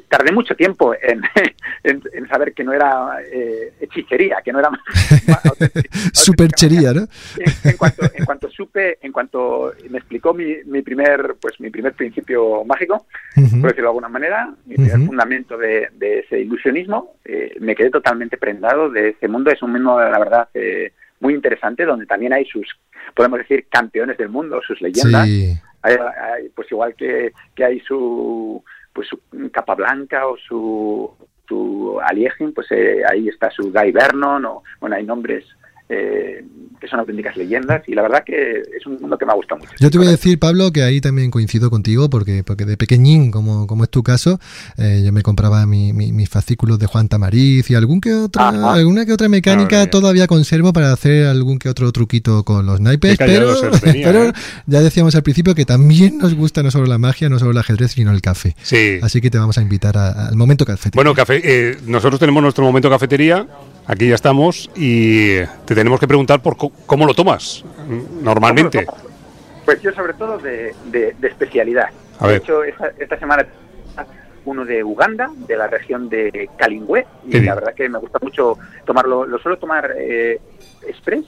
[SPEAKER 3] Tardé mucho tiempo en, [LAUGHS] en, en saber que no era eh, hechicería que no era [LAUGHS]
[SPEAKER 2] Superchería, ¿no?
[SPEAKER 3] en, en cuanto en cuanto supe en cuanto me explicó mi, mi primer pues mi primer principio mágico por decirlo de alguna manera, mi primer fundamento de, de ese ilusionismo, eh, me quedé totalmente prendado de ese mundo. Es un mundo, la verdad, eh, muy interesante, donde también hay sus, podemos decir, campeones del mundo, sus leyendas.
[SPEAKER 2] Sí.
[SPEAKER 3] Hay, hay, pues igual que, que hay su, pues su capa blanca o su, su Aliegin, pues eh, ahí está su Guy Vernon, o bueno, hay nombres eh, que son auténticas leyendas y la verdad que es un mundo que me ha gustado mucho.
[SPEAKER 2] Yo te voy a decir, Pablo, que ahí también coincido contigo, porque, porque de pequeñín, como, como es tu caso, eh, yo me compraba mi- mi- mis fascículos de Juan Tamariz y algún que otra,
[SPEAKER 3] Ajá.
[SPEAKER 2] alguna que otra mecánica todavía conservo para hacer algún que otro truquito con los naipes, pero,
[SPEAKER 1] tenía, [LAUGHS] ¿eh?
[SPEAKER 2] ya decíamos al principio que también nos gusta no solo la magia, no solo el ajedrez, sino el café.
[SPEAKER 1] Sí.
[SPEAKER 2] Así que te vamos a invitar a- al momento café.
[SPEAKER 1] Bueno, café, eh, nosotros tenemos nuestro momento cafetería, aquí ya estamos, y te tenemos que preguntar por cómo lo tomas normalmente.
[SPEAKER 3] Pues yo sobre todo de, de- de especialidad.
[SPEAKER 1] A
[SPEAKER 3] de
[SPEAKER 1] ver.
[SPEAKER 3] hecho, esta, esta semana uno de Uganda, de la región de Kalingüe, y la verdad que me gusta mucho tomarlo, lo suelo tomar eh, express,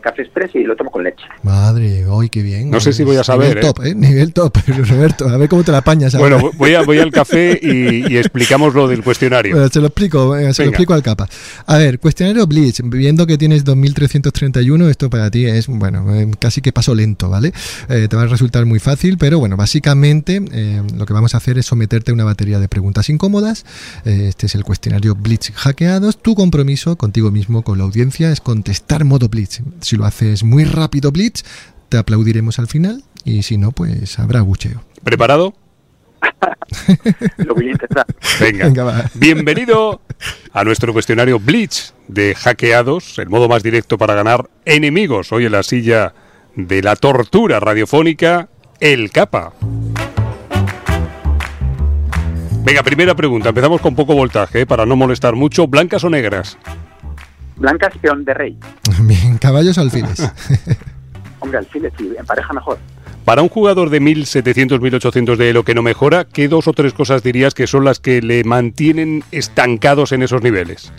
[SPEAKER 3] café express y lo tomo con leche.
[SPEAKER 2] Madre, hoy qué bien.
[SPEAKER 1] No sé si voy a saber,
[SPEAKER 2] Nivel
[SPEAKER 1] ¿eh?
[SPEAKER 2] top, ¿eh? Nivel top, [LAUGHS] Roberto. A ver cómo te la apañas. ahora.
[SPEAKER 1] Bueno, voy, a, voy al café [LAUGHS] y, y explicamos lo del cuestionario.
[SPEAKER 2] Bueno, se lo explico, venga, se lo explico al capa. A ver, cuestionario Blitz, viendo que tienes 2331, esto para ti es, bueno, eh, casi que paso lento, ¿vale? Eh, te va a resultar muy fácil, pero bueno, básicamente eh, lo que vamos a hacer es someterte a una batería de preguntas incómodas. Eh, este es el cuestionario Blitz hackeados. Tu compromiso contigo mismo, con la audiencia, es contestar modo Blitz. Si lo haces muy rápido Blitz, te aplaudiremos al final y si no, pues habrá bucheo.
[SPEAKER 1] ¿Preparado? [LAUGHS]
[SPEAKER 3] Lo voy a intentar.
[SPEAKER 1] Venga.
[SPEAKER 2] Venga, va.
[SPEAKER 1] Bienvenido a nuestro cuestionario Blitz de hackeados, el modo más directo para ganar enemigos. Hoy en la silla de la tortura radiofónica, el capa. Venga, primera pregunta. Empezamos con poco voltaje, ¿eh? para no molestar mucho. ¿Blancas o negras?
[SPEAKER 3] Blancas, peón de rey. [LAUGHS]
[SPEAKER 2] Bien, caballos o alfiles. [LAUGHS]
[SPEAKER 3] Hombre, alfiles, sí, en pareja mejor.
[SPEAKER 1] Para un jugador de 1700, 1800 de lo que no mejora, ¿qué dos o tres cosas dirías que son las que le mantienen estancados en esos niveles?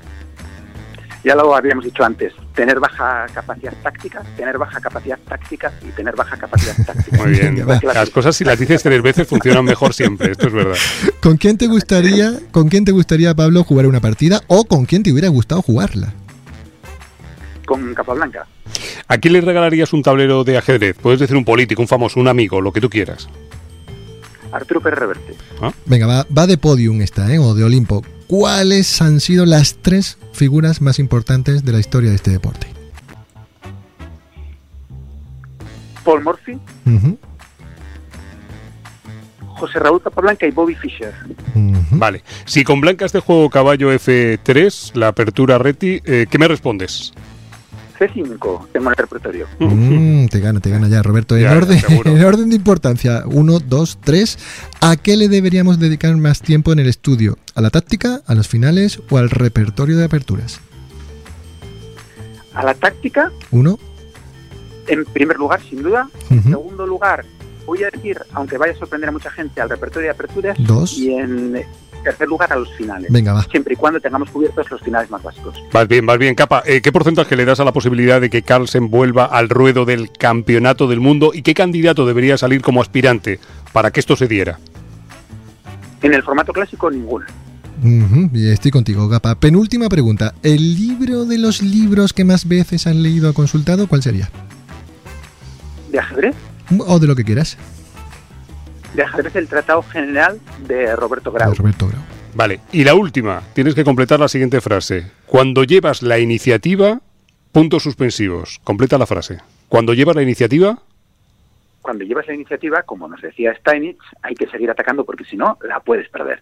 [SPEAKER 3] Ya lo habíamos dicho antes, tener baja capacidad táctica, tener baja capacidad táctica y tener baja capacidad [LAUGHS] táctica.
[SPEAKER 1] Muy bien. Las cosas si las dices tres veces funcionan mejor siempre, esto es verdad.
[SPEAKER 2] ¿Con quién te gustaría, con quién te gustaría, Pablo, jugar una partida o con quién te hubiera gustado jugarla?
[SPEAKER 3] Con capa blanca.
[SPEAKER 1] ¿A quién le regalarías un tablero de ajedrez? Puedes decir un político, un famoso, un amigo, lo que tú quieras.
[SPEAKER 3] Arturo Pérez Reverte.
[SPEAKER 2] Venga, va, va de podium esta, ¿eh? O de Olimpo. ¿Cuáles han sido las tres figuras más importantes de la historia de este deporte?
[SPEAKER 3] Paul Murphy, José Raúl Capablanca y Bobby Fischer.
[SPEAKER 1] Vale. Si con blancas de juego caballo F3, la apertura reti, eh, ¿qué me respondes?
[SPEAKER 3] C5, tengo en el repertorio.
[SPEAKER 2] Mm, te gana, te gana ya, Roberto. En,
[SPEAKER 1] Ya,
[SPEAKER 2] orden,
[SPEAKER 1] seguro. [LAUGHS]
[SPEAKER 2] en orden de importancia, uno, dos, tres. ¿A qué le deberíamos dedicar más tiempo en el estudio? ¿A la táctica, a los finales o al repertorio de aperturas?
[SPEAKER 3] A la táctica,
[SPEAKER 2] Uno.
[SPEAKER 3] en primer lugar, sin duda. En segundo lugar, voy a decir, aunque vaya a sorprender a mucha gente, al repertorio de aperturas.
[SPEAKER 2] Dos.
[SPEAKER 3] Y en tercer lugar, a los finales.
[SPEAKER 2] Venga, va.
[SPEAKER 3] Siempre y cuando tengamos cubiertos los finales más básicos.
[SPEAKER 1] Vas bien, vas bien, capa. Eh, ¿Qué porcentaje le das a la posibilidad de que Carlsen vuelva al ruedo del campeonato del mundo y qué candidato debería salir como aspirante para que esto se diera?
[SPEAKER 3] En el formato clásico,
[SPEAKER 2] y estoy contigo, Gapa. Penúltima pregunta. ¿El libro de los libros que más veces han leído o consultado, cuál sería?
[SPEAKER 3] De ajedrez,
[SPEAKER 2] O de lo que quieras.
[SPEAKER 3] de ajedrez el Tratado General de Roberto Grau.
[SPEAKER 2] De Roberto Grau.
[SPEAKER 1] Vale. Y la última, tienes que completar la siguiente frase. Cuando llevas la iniciativa, puntos suspensivos. Completa la frase. Cuando llevas la iniciativa,
[SPEAKER 3] Cuando llevas la iniciativa, como nos decía Steinitz, hay que seguir atacando porque si no, la puedes perder.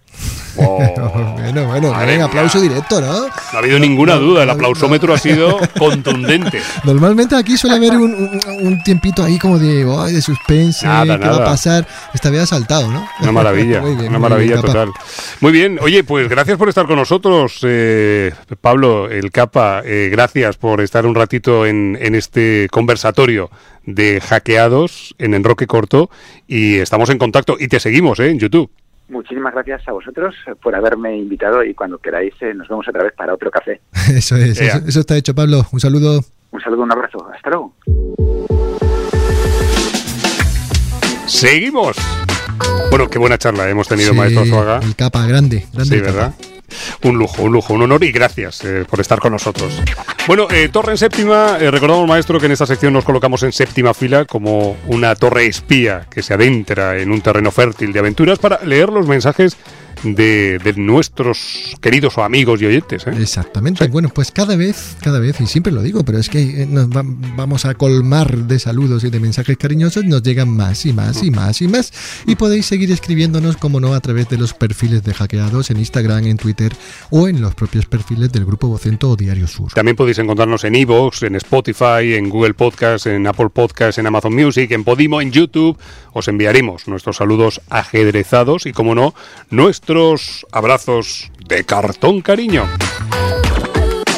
[SPEAKER 1] oh, [LAUGHS]
[SPEAKER 2] bueno, bueno,
[SPEAKER 1] mía.
[SPEAKER 2] aplauso directo, ¿no?
[SPEAKER 1] no ha habido ninguna duda. El aplausómetro ha sido [LAUGHS] contundente.
[SPEAKER 2] Normalmente aquí suele haber un, un- un tiempito ahí como de, ay, de suspense,
[SPEAKER 1] Nada,
[SPEAKER 2] qué va
[SPEAKER 1] nada.
[SPEAKER 2] a pasar. Esta vez ha saltado, ¿no?
[SPEAKER 1] Una maravilla, [LAUGHS]
[SPEAKER 2] Muy bien,
[SPEAKER 1] una
[SPEAKER 2] muy
[SPEAKER 1] maravilla
[SPEAKER 2] bien, Capa.
[SPEAKER 1] total. Muy bien, oye, pues gracias por estar con nosotros, eh, Pablo, el capa, eh, gracias por estar un ratito en, en este conversatorio de hackeados en Enroque Corto y estamos en contacto y te seguimos eh, en YouTube.
[SPEAKER 3] Muchísimas gracias a vosotros por haberme invitado y cuando queráis eh, nos vemos otra vez para otro café. [LAUGHS]
[SPEAKER 2] Eso es, eso, eso está hecho, Pablo. Un saludo.
[SPEAKER 3] Un saludo, un abrazo. Hasta luego.
[SPEAKER 1] Seguimos. Bueno, qué buena charla hemos tenido,
[SPEAKER 2] Sí,
[SPEAKER 1] maestro Azuaga.
[SPEAKER 2] El capa, grande, grande.
[SPEAKER 1] Sí,
[SPEAKER 2] capa.
[SPEAKER 1] Un lujo, un lujo, un honor y gracias eh, por estar con nosotros. Bueno, eh, torre en séptima, eh, recordamos, maestro, que en esta sección nos colocamos en séptima fila como una torre espía que se adentra en un terreno fértil de aventuras para leer los mensajes de, de nuestros queridos o amigos y oyentes. ¿eh?
[SPEAKER 2] Exactamente. Bueno, pues cada vez, cada vez, y siempre lo digo, pero es que eh, nos va- vamos a colmar de saludos y de mensajes cariñosos, nos llegan más y más y más y más. Y podéis seguir escribiéndonos, como no, a través de los perfiles de hackeados en Instagram, en Twitter o en los propios perfiles del Grupo Vocento o Diario Sur.
[SPEAKER 1] También podéis encontrarnos en Evox, en Spotify, en Google Podcast, en Apple Podcast, en Amazon Music, en Podimo, en YouTube. Os enviaremos nuestros saludos ajedrezados y, como no, abrazos de cartón cariño.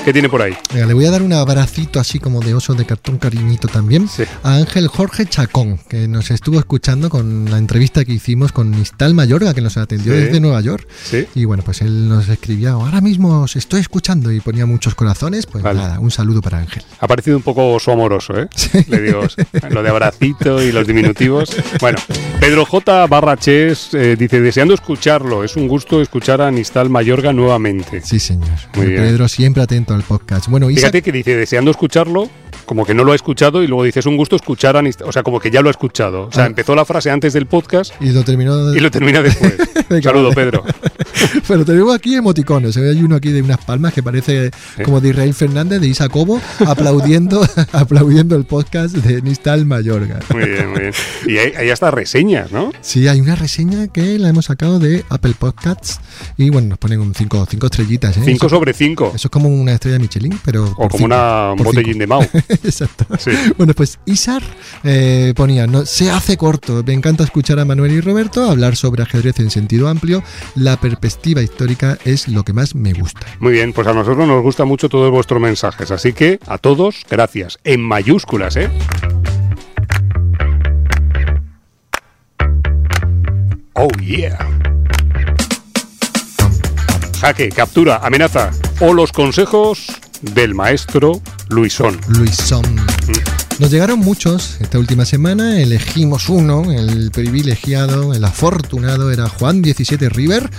[SPEAKER 1] ¿Qué tiene por ahí?
[SPEAKER 2] Venga, le voy a dar un abracito así como de oso de cartón cariñito también
[SPEAKER 1] Sí.
[SPEAKER 2] a Ángel Jorge Chacón, que nos estuvo escuchando con la entrevista que hicimos con Nistal Mayorga, que nos atendió
[SPEAKER 1] Sí.
[SPEAKER 2] desde Nueva York.
[SPEAKER 1] Sí.
[SPEAKER 2] Y bueno, pues él nos escribía, ahora mismo os estoy escuchando y ponía muchos corazones. Pues
[SPEAKER 1] Vale.
[SPEAKER 2] nada, un saludo para Ángel.
[SPEAKER 1] Ha parecido un poco su amoroso, ¿eh? Le digo, lo de abracito y los diminutivos. Bueno, Pedro J. Barraches eh, dice, deseando escucharlo, es un gusto escuchar a Nistal Mayorga nuevamente.
[SPEAKER 2] Sí, señor.
[SPEAKER 1] Muy bien.
[SPEAKER 2] Pedro siempre atento podcast. Bueno,
[SPEAKER 1] Fíjate que dice, deseando escucharlo, como que no lo ha escuchado y luego dice, es un gusto escuchar a Nistal, o sea, como que ya lo ha escuchado. O sea,
[SPEAKER 2] Ah.
[SPEAKER 1] empezó la frase antes del podcast
[SPEAKER 2] y lo terminó.
[SPEAKER 1] y lo termina después. [LAUGHS]
[SPEAKER 2] Venga,
[SPEAKER 1] Saludo,
[SPEAKER 2] vale.
[SPEAKER 1] Pedro. [LAUGHS]
[SPEAKER 2] Pero tenemos aquí emoticones. Hay uno aquí de unas palmas que parece como de Israel Fernández, de Isa Cobo, aplaudiendo, [LAUGHS] aplaudiendo el podcast de Nistal Mayorga.
[SPEAKER 1] Muy bien, muy bien. Y hay, hay hasta reseñas, ¿no?
[SPEAKER 2] Sí, hay una reseña que la hemos sacado de Apple Podcasts y bueno, nos ponen un cinco, cinco estrellitas. ¿eh?
[SPEAKER 1] Cinco
[SPEAKER 2] eso,
[SPEAKER 1] sobre cinco.
[SPEAKER 2] eso es como una estrella Michelin, pero.
[SPEAKER 1] O como una un botellín de Mau. [LAUGHS]
[SPEAKER 2] Exacto.
[SPEAKER 1] Sí.
[SPEAKER 2] Bueno, pues Isar eh, ponía, no, se hace corto, me encanta escuchar a Manuel y Roberto hablar sobre ajedrez en sentido amplio, la perspectiva histórica es lo que más me gusta.
[SPEAKER 1] Muy bien, pues a nosotros nos gustan mucho todos vuestros mensajes, así que a todos, gracias. En mayúsculas, ¿eh? Oh, yeah. Jaque, captura, amenaza o los consejos del maestro Luisón.
[SPEAKER 2] Luisón. Nos llegaron muchos esta última semana, elegimos uno, el privilegiado, el afortunado era Juan 17 River,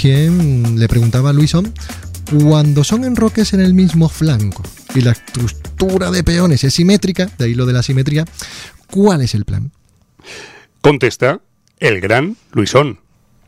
[SPEAKER 2] quien le preguntaba a Luisón, cuando son enroques en el mismo flanco y la estructura de peones es simétrica, de ahí lo de la simetría, ¿cuál es el plan?
[SPEAKER 1] Contesta el gran Luisón.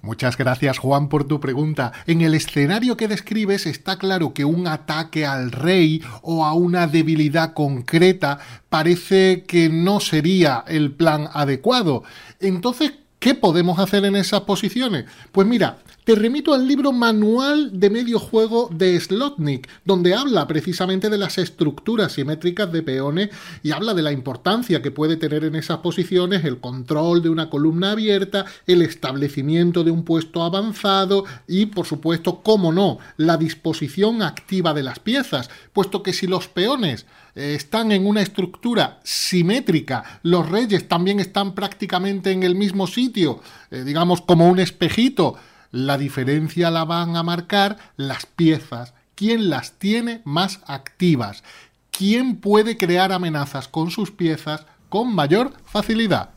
[SPEAKER 6] Muchas gracias Juan por tu pregunta. En el escenario que describes está claro que un ataque al rey o a una debilidad concreta parece que no sería el plan adecuado. Entonces, ¿qué podemos hacer en esas posiciones? Pues mira, te remito al libro Manual de Medio Juego de Slotnik, donde habla precisamente de las estructuras simétricas de peones y habla de la importancia que puede tener en esas posiciones el control de una columna abierta, el establecimiento de un puesto avanzado y, por supuesto, cómo no, la disposición activa de las piezas, puesto que si los peones eh, están en una estructura simétrica, los reyes también están prácticamente en el mismo sitio, eh, digamos como un espejito, la diferencia la van a marcar las piezas, quién las tiene más activas, quién puede crear amenazas con sus piezas con mayor facilidad.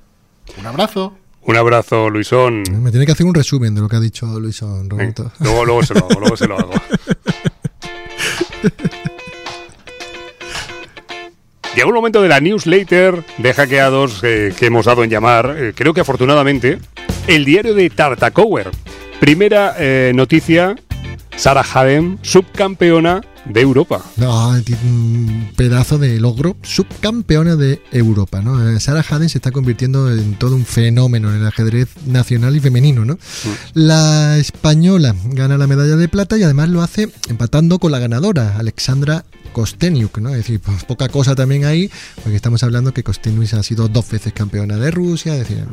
[SPEAKER 6] Un abrazo.
[SPEAKER 1] Un abrazo, Luisón.
[SPEAKER 2] Me tiene que hacer un resumen de lo que ha dicho Luisón, Roberto.
[SPEAKER 1] Luego, luego se lo hago, luego se lo hago. [LAUGHS] Llega un momento de la newsletter de hackeados eh, que hemos dado en llamar, eh, creo que afortunadamente, el diario de Tartacower. Primera eh, noticia, Sarah Hadem, subcampeona de Europa.
[SPEAKER 2] No, un pedazo de logro, subcampeona de Europa, ¿no? Eh, Sarah Haden se está convirtiendo en todo un fenómeno en el ajedrez nacional y femenino, ¿no? La española gana la medalla de plata y además lo hace empatando con la ganadora, Alexandra Kosteniuk, ¿no? Es decir, pues, poca cosa también ahí, porque estamos hablando que Kosteniuk ha sido dos veces campeona de Rusia, es decir,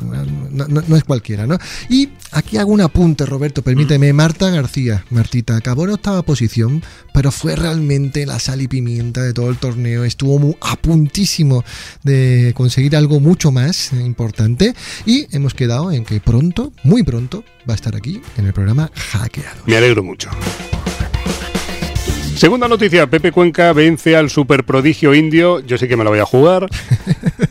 [SPEAKER 2] no, no- no es cualquiera, ¿no? Y aquí hago un apunte, Roberto, permíteme, Marta García, Martita, acabó en octava posición, pero fue realmente la sal y pimienta de todo el torneo, estuvo mu- a puntísimo de conseguir algo mucho más importante y hemos quedado en que pronto, muy pronto, va a estar aquí en el programa Hackeado.
[SPEAKER 1] Me alegro mucho. Segunda noticia, Pepe Cuenca vence al superprodigio indio, yo sé que me la voy a jugar.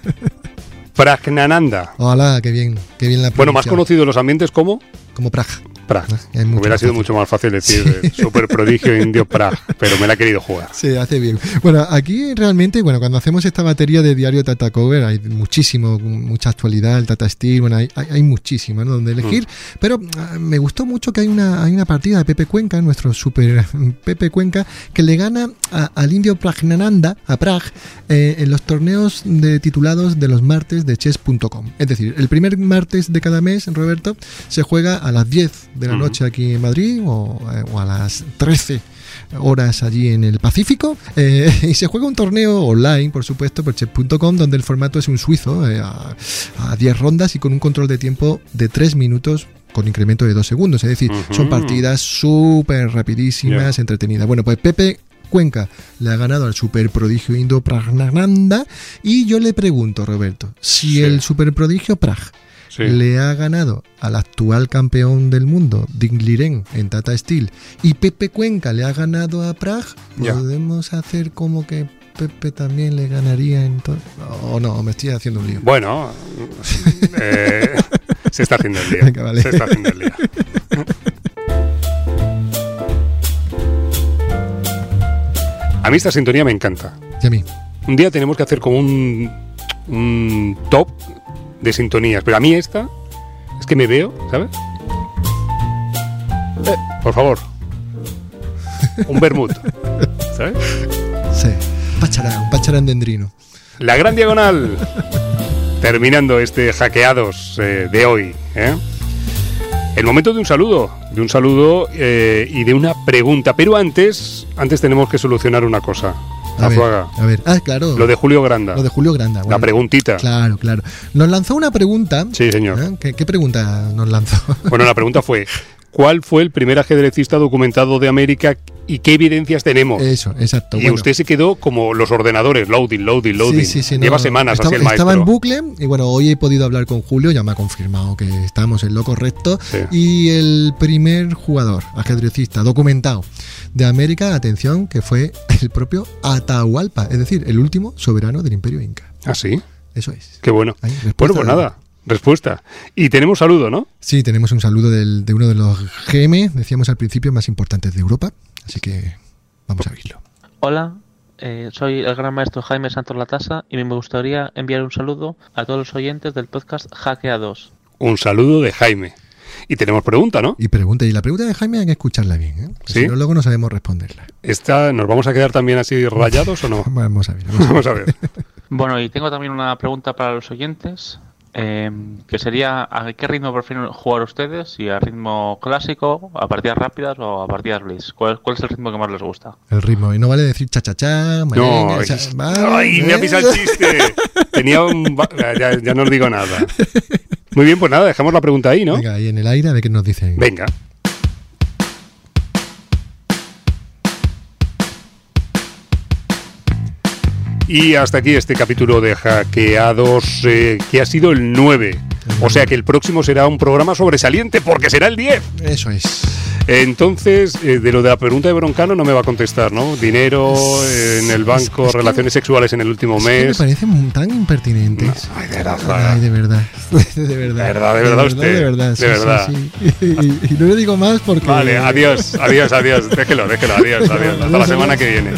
[SPEAKER 1] [LAUGHS] Pragnananda.
[SPEAKER 2] Hola, qué bien, qué bien la
[SPEAKER 1] Bueno, más conocido en los ambientes como
[SPEAKER 2] como Prag. Mucho
[SPEAKER 1] Hubiera sido
[SPEAKER 2] fácil.
[SPEAKER 1] mucho más fácil decir eh, superprodigio [LAUGHS] indio Prag, pero me la he querido jugar.
[SPEAKER 2] Se hace bien. Bueno, aquí realmente, bueno, cuando hacemos esta batería de diario Tata Cover, hay muchísimo, mucha actualidad, el Tata Steel, bueno, hay, hay, hay muchísimo, ¿no? Donde elegir.
[SPEAKER 1] Mm.
[SPEAKER 2] Pero ah, me gustó mucho que hay una, hay una partida de Pepe Cuenca, nuestro super [LAUGHS] Pepe Cuenca, que le gana a- al indio Pragnananda, a Prag, eh, en los torneos de titulados de los martes de chess.com. Es decir, el primer martes de cada mes, Roberto, se juega a las 10 de la noche aquí en Madrid o, eh, o a las 13 horas allí en el Pacífico eh, [LAUGHS] y se juega un torneo online, por supuesto, por chess.com, donde el formato es un suizo eh, a, a 10 rondas y con un control de tiempo de 3 minutos con incremento de 2 segundos. Es decir, son partidas súper rapidísimas, entretenidas. Bueno, pues Pepe Cuenca le ha ganado al superprodigio Indo Pragnananda. Y yo le pregunto, Roberto, si
[SPEAKER 1] Sí.
[SPEAKER 2] el superprodigio Prag
[SPEAKER 1] Sí.
[SPEAKER 2] le ha ganado al actual campeón del mundo, Dingliren, en Tata Steel, y Pepe Cuenca le ha ganado a Prag. ¿podemos hacer como que Pepe también le ganaría en todo? O no, me estoy haciendo un lío.
[SPEAKER 1] Bueno, [LAUGHS] eh, se está haciendo el día.
[SPEAKER 2] Venga, vale.
[SPEAKER 1] Se está haciendo el día. A mí esta sintonía me encanta.
[SPEAKER 2] Y a mí.
[SPEAKER 1] Un día tenemos que hacer como un, un top de sintonías, pero a mí esta es que me veo, ¿sabes? Eh, por favor. Un vermut, ¿sabes?
[SPEAKER 2] Sí. Pacharán, pacharán dendrino.
[SPEAKER 1] La gran diagonal. Terminando este hackeados eh, de hoy. ¿eh? El momento de un saludo, de un saludo eh, y de una pregunta. Pero antes, antes tenemos que solucionar una cosa.
[SPEAKER 2] A ver, a ver. Ah, claro.
[SPEAKER 1] Lo de Julio Granda.
[SPEAKER 2] Lo de Julio Granda.
[SPEAKER 1] La preguntita.
[SPEAKER 2] Claro, claro. Nos lanzó una pregunta.
[SPEAKER 1] Sí, señor.
[SPEAKER 2] ¿eh? ¿Qué, qué pregunta nos lanzó?
[SPEAKER 1] Bueno, la pregunta fue, [LAUGHS] ¿cuál fue el primer ajedrecista documentado de América y qué evidencias tenemos?
[SPEAKER 2] Eso, exacto.
[SPEAKER 1] y
[SPEAKER 2] bueno.
[SPEAKER 1] usted se quedó como los ordenadores, loading, loading, loading.
[SPEAKER 2] Sí, sí, sí,
[SPEAKER 1] Lleva
[SPEAKER 2] no,
[SPEAKER 1] semanas
[SPEAKER 2] estaba,
[SPEAKER 1] el maestro.
[SPEAKER 2] Estaba en bucle y bueno, hoy he podido hablar con Julio, ya me ha confirmado que estamos en lo correcto. Y el primer jugador ajedrecista documentado de América, atención, que fue el propio Atahualpa, es decir, el último soberano del Imperio Inca.
[SPEAKER 1] Ah, sí,
[SPEAKER 2] Eso es.
[SPEAKER 1] qué bueno. Bueno, pues nada, respuesta. Y tenemos saludo, ¿no?
[SPEAKER 2] Sí, tenemos un saludo del- de uno de los GM, decíamos al principio, más importantes de Europa. Así que vamos a oírlo.
[SPEAKER 7] Hola, eh, soy el gran maestro Jaime Santos Latasa y me gustaría enviar un saludo a todos los oyentes del podcast Hackeados.
[SPEAKER 1] Un saludo de Jaime. Y tenemos pregunta, ¿no?
[SPEAKER 2] Y pregunta, y la pregunta de Jaime hay que escucharla bien, ¿eh? Porque
[SPEAKER 1] ¿Sí?
[SPEAKER 2] Si no, luego no sabemos responderla.
[SPEAKER 1] Esta, ¿Nos vamos a quedar también así rayados o no? [LAUGHS]
[SPEAKER 2] Vamos a ver. vamos a ver.
[SPEAKER 1] Vamos a ver. [LAUGHS]
[SPEAKER 7] Bueno, y tengo también una pregunta para los oyentes, eh, que sería ¿a qué ritmo prefieren jugar ustedes? ¿Si a ritmo clásico, a partidas rápidas o a partidas blitz? ¿Cuál, cuál es el ritmo que más les gusta?
[SPEAKER 2] El ritmo. Y no vale decir cha-cha-cha,
[SPEAKER 1] No,
[SPEAKER 2] merengue, o sea,
[SPEAKER 1] es- ¡Ay, me ha
[SPEAKER 2] ¿eh?
[SPEAKER 1] pisado el chiste! Tenía un... va- Ya, ya no os digo nada. Muy bien, pues nada, dejamos la pregunta ahí, ¿no?
[SPEAKER 2] Venga, ahí en el aire a ver qué nos dicen.
[SPEAKER 1] Venga. Y hasta aquí este capítulo de Hackeados, eh, que ha sido el 9. O sea que el próximo será un programa sobresaliente, porque será el 10.
[SPEAKER 2] Eso es.
[SPEAKER 1] Entonces, eh, de lo de la pregunta de Broncano no me va a contestar, ¿no? Dinero eh, en el banco,
[SPEAKER 2] es que-
[SPEAKER 1] relaciones sexuales en el último
[SPEAKER 2] Es que me
[SPEAKER 1] mes.
[SPEAKER 2] parecen tan impertinentes.
[SPEAKER 1] Ay, de verdad.
[SPEAKER 2] Ay, [LAUGHS] de verdad. De verdad.
[SPEAKER 1] De verdad, de verdad usted.
[SPEAKER 2] De verdad,
[SPEAKER 1] De
[SPEAKER 2] sí,
[SPEAKER 1] verdad.
[SPEAKER 2] sí, sí. Y, y no le digo más porque.
[SPEAKER 1] Vale, adiós, adiós, adiós. Déjelo, déjelo, adiós, adiós. Hasta la semana que viene.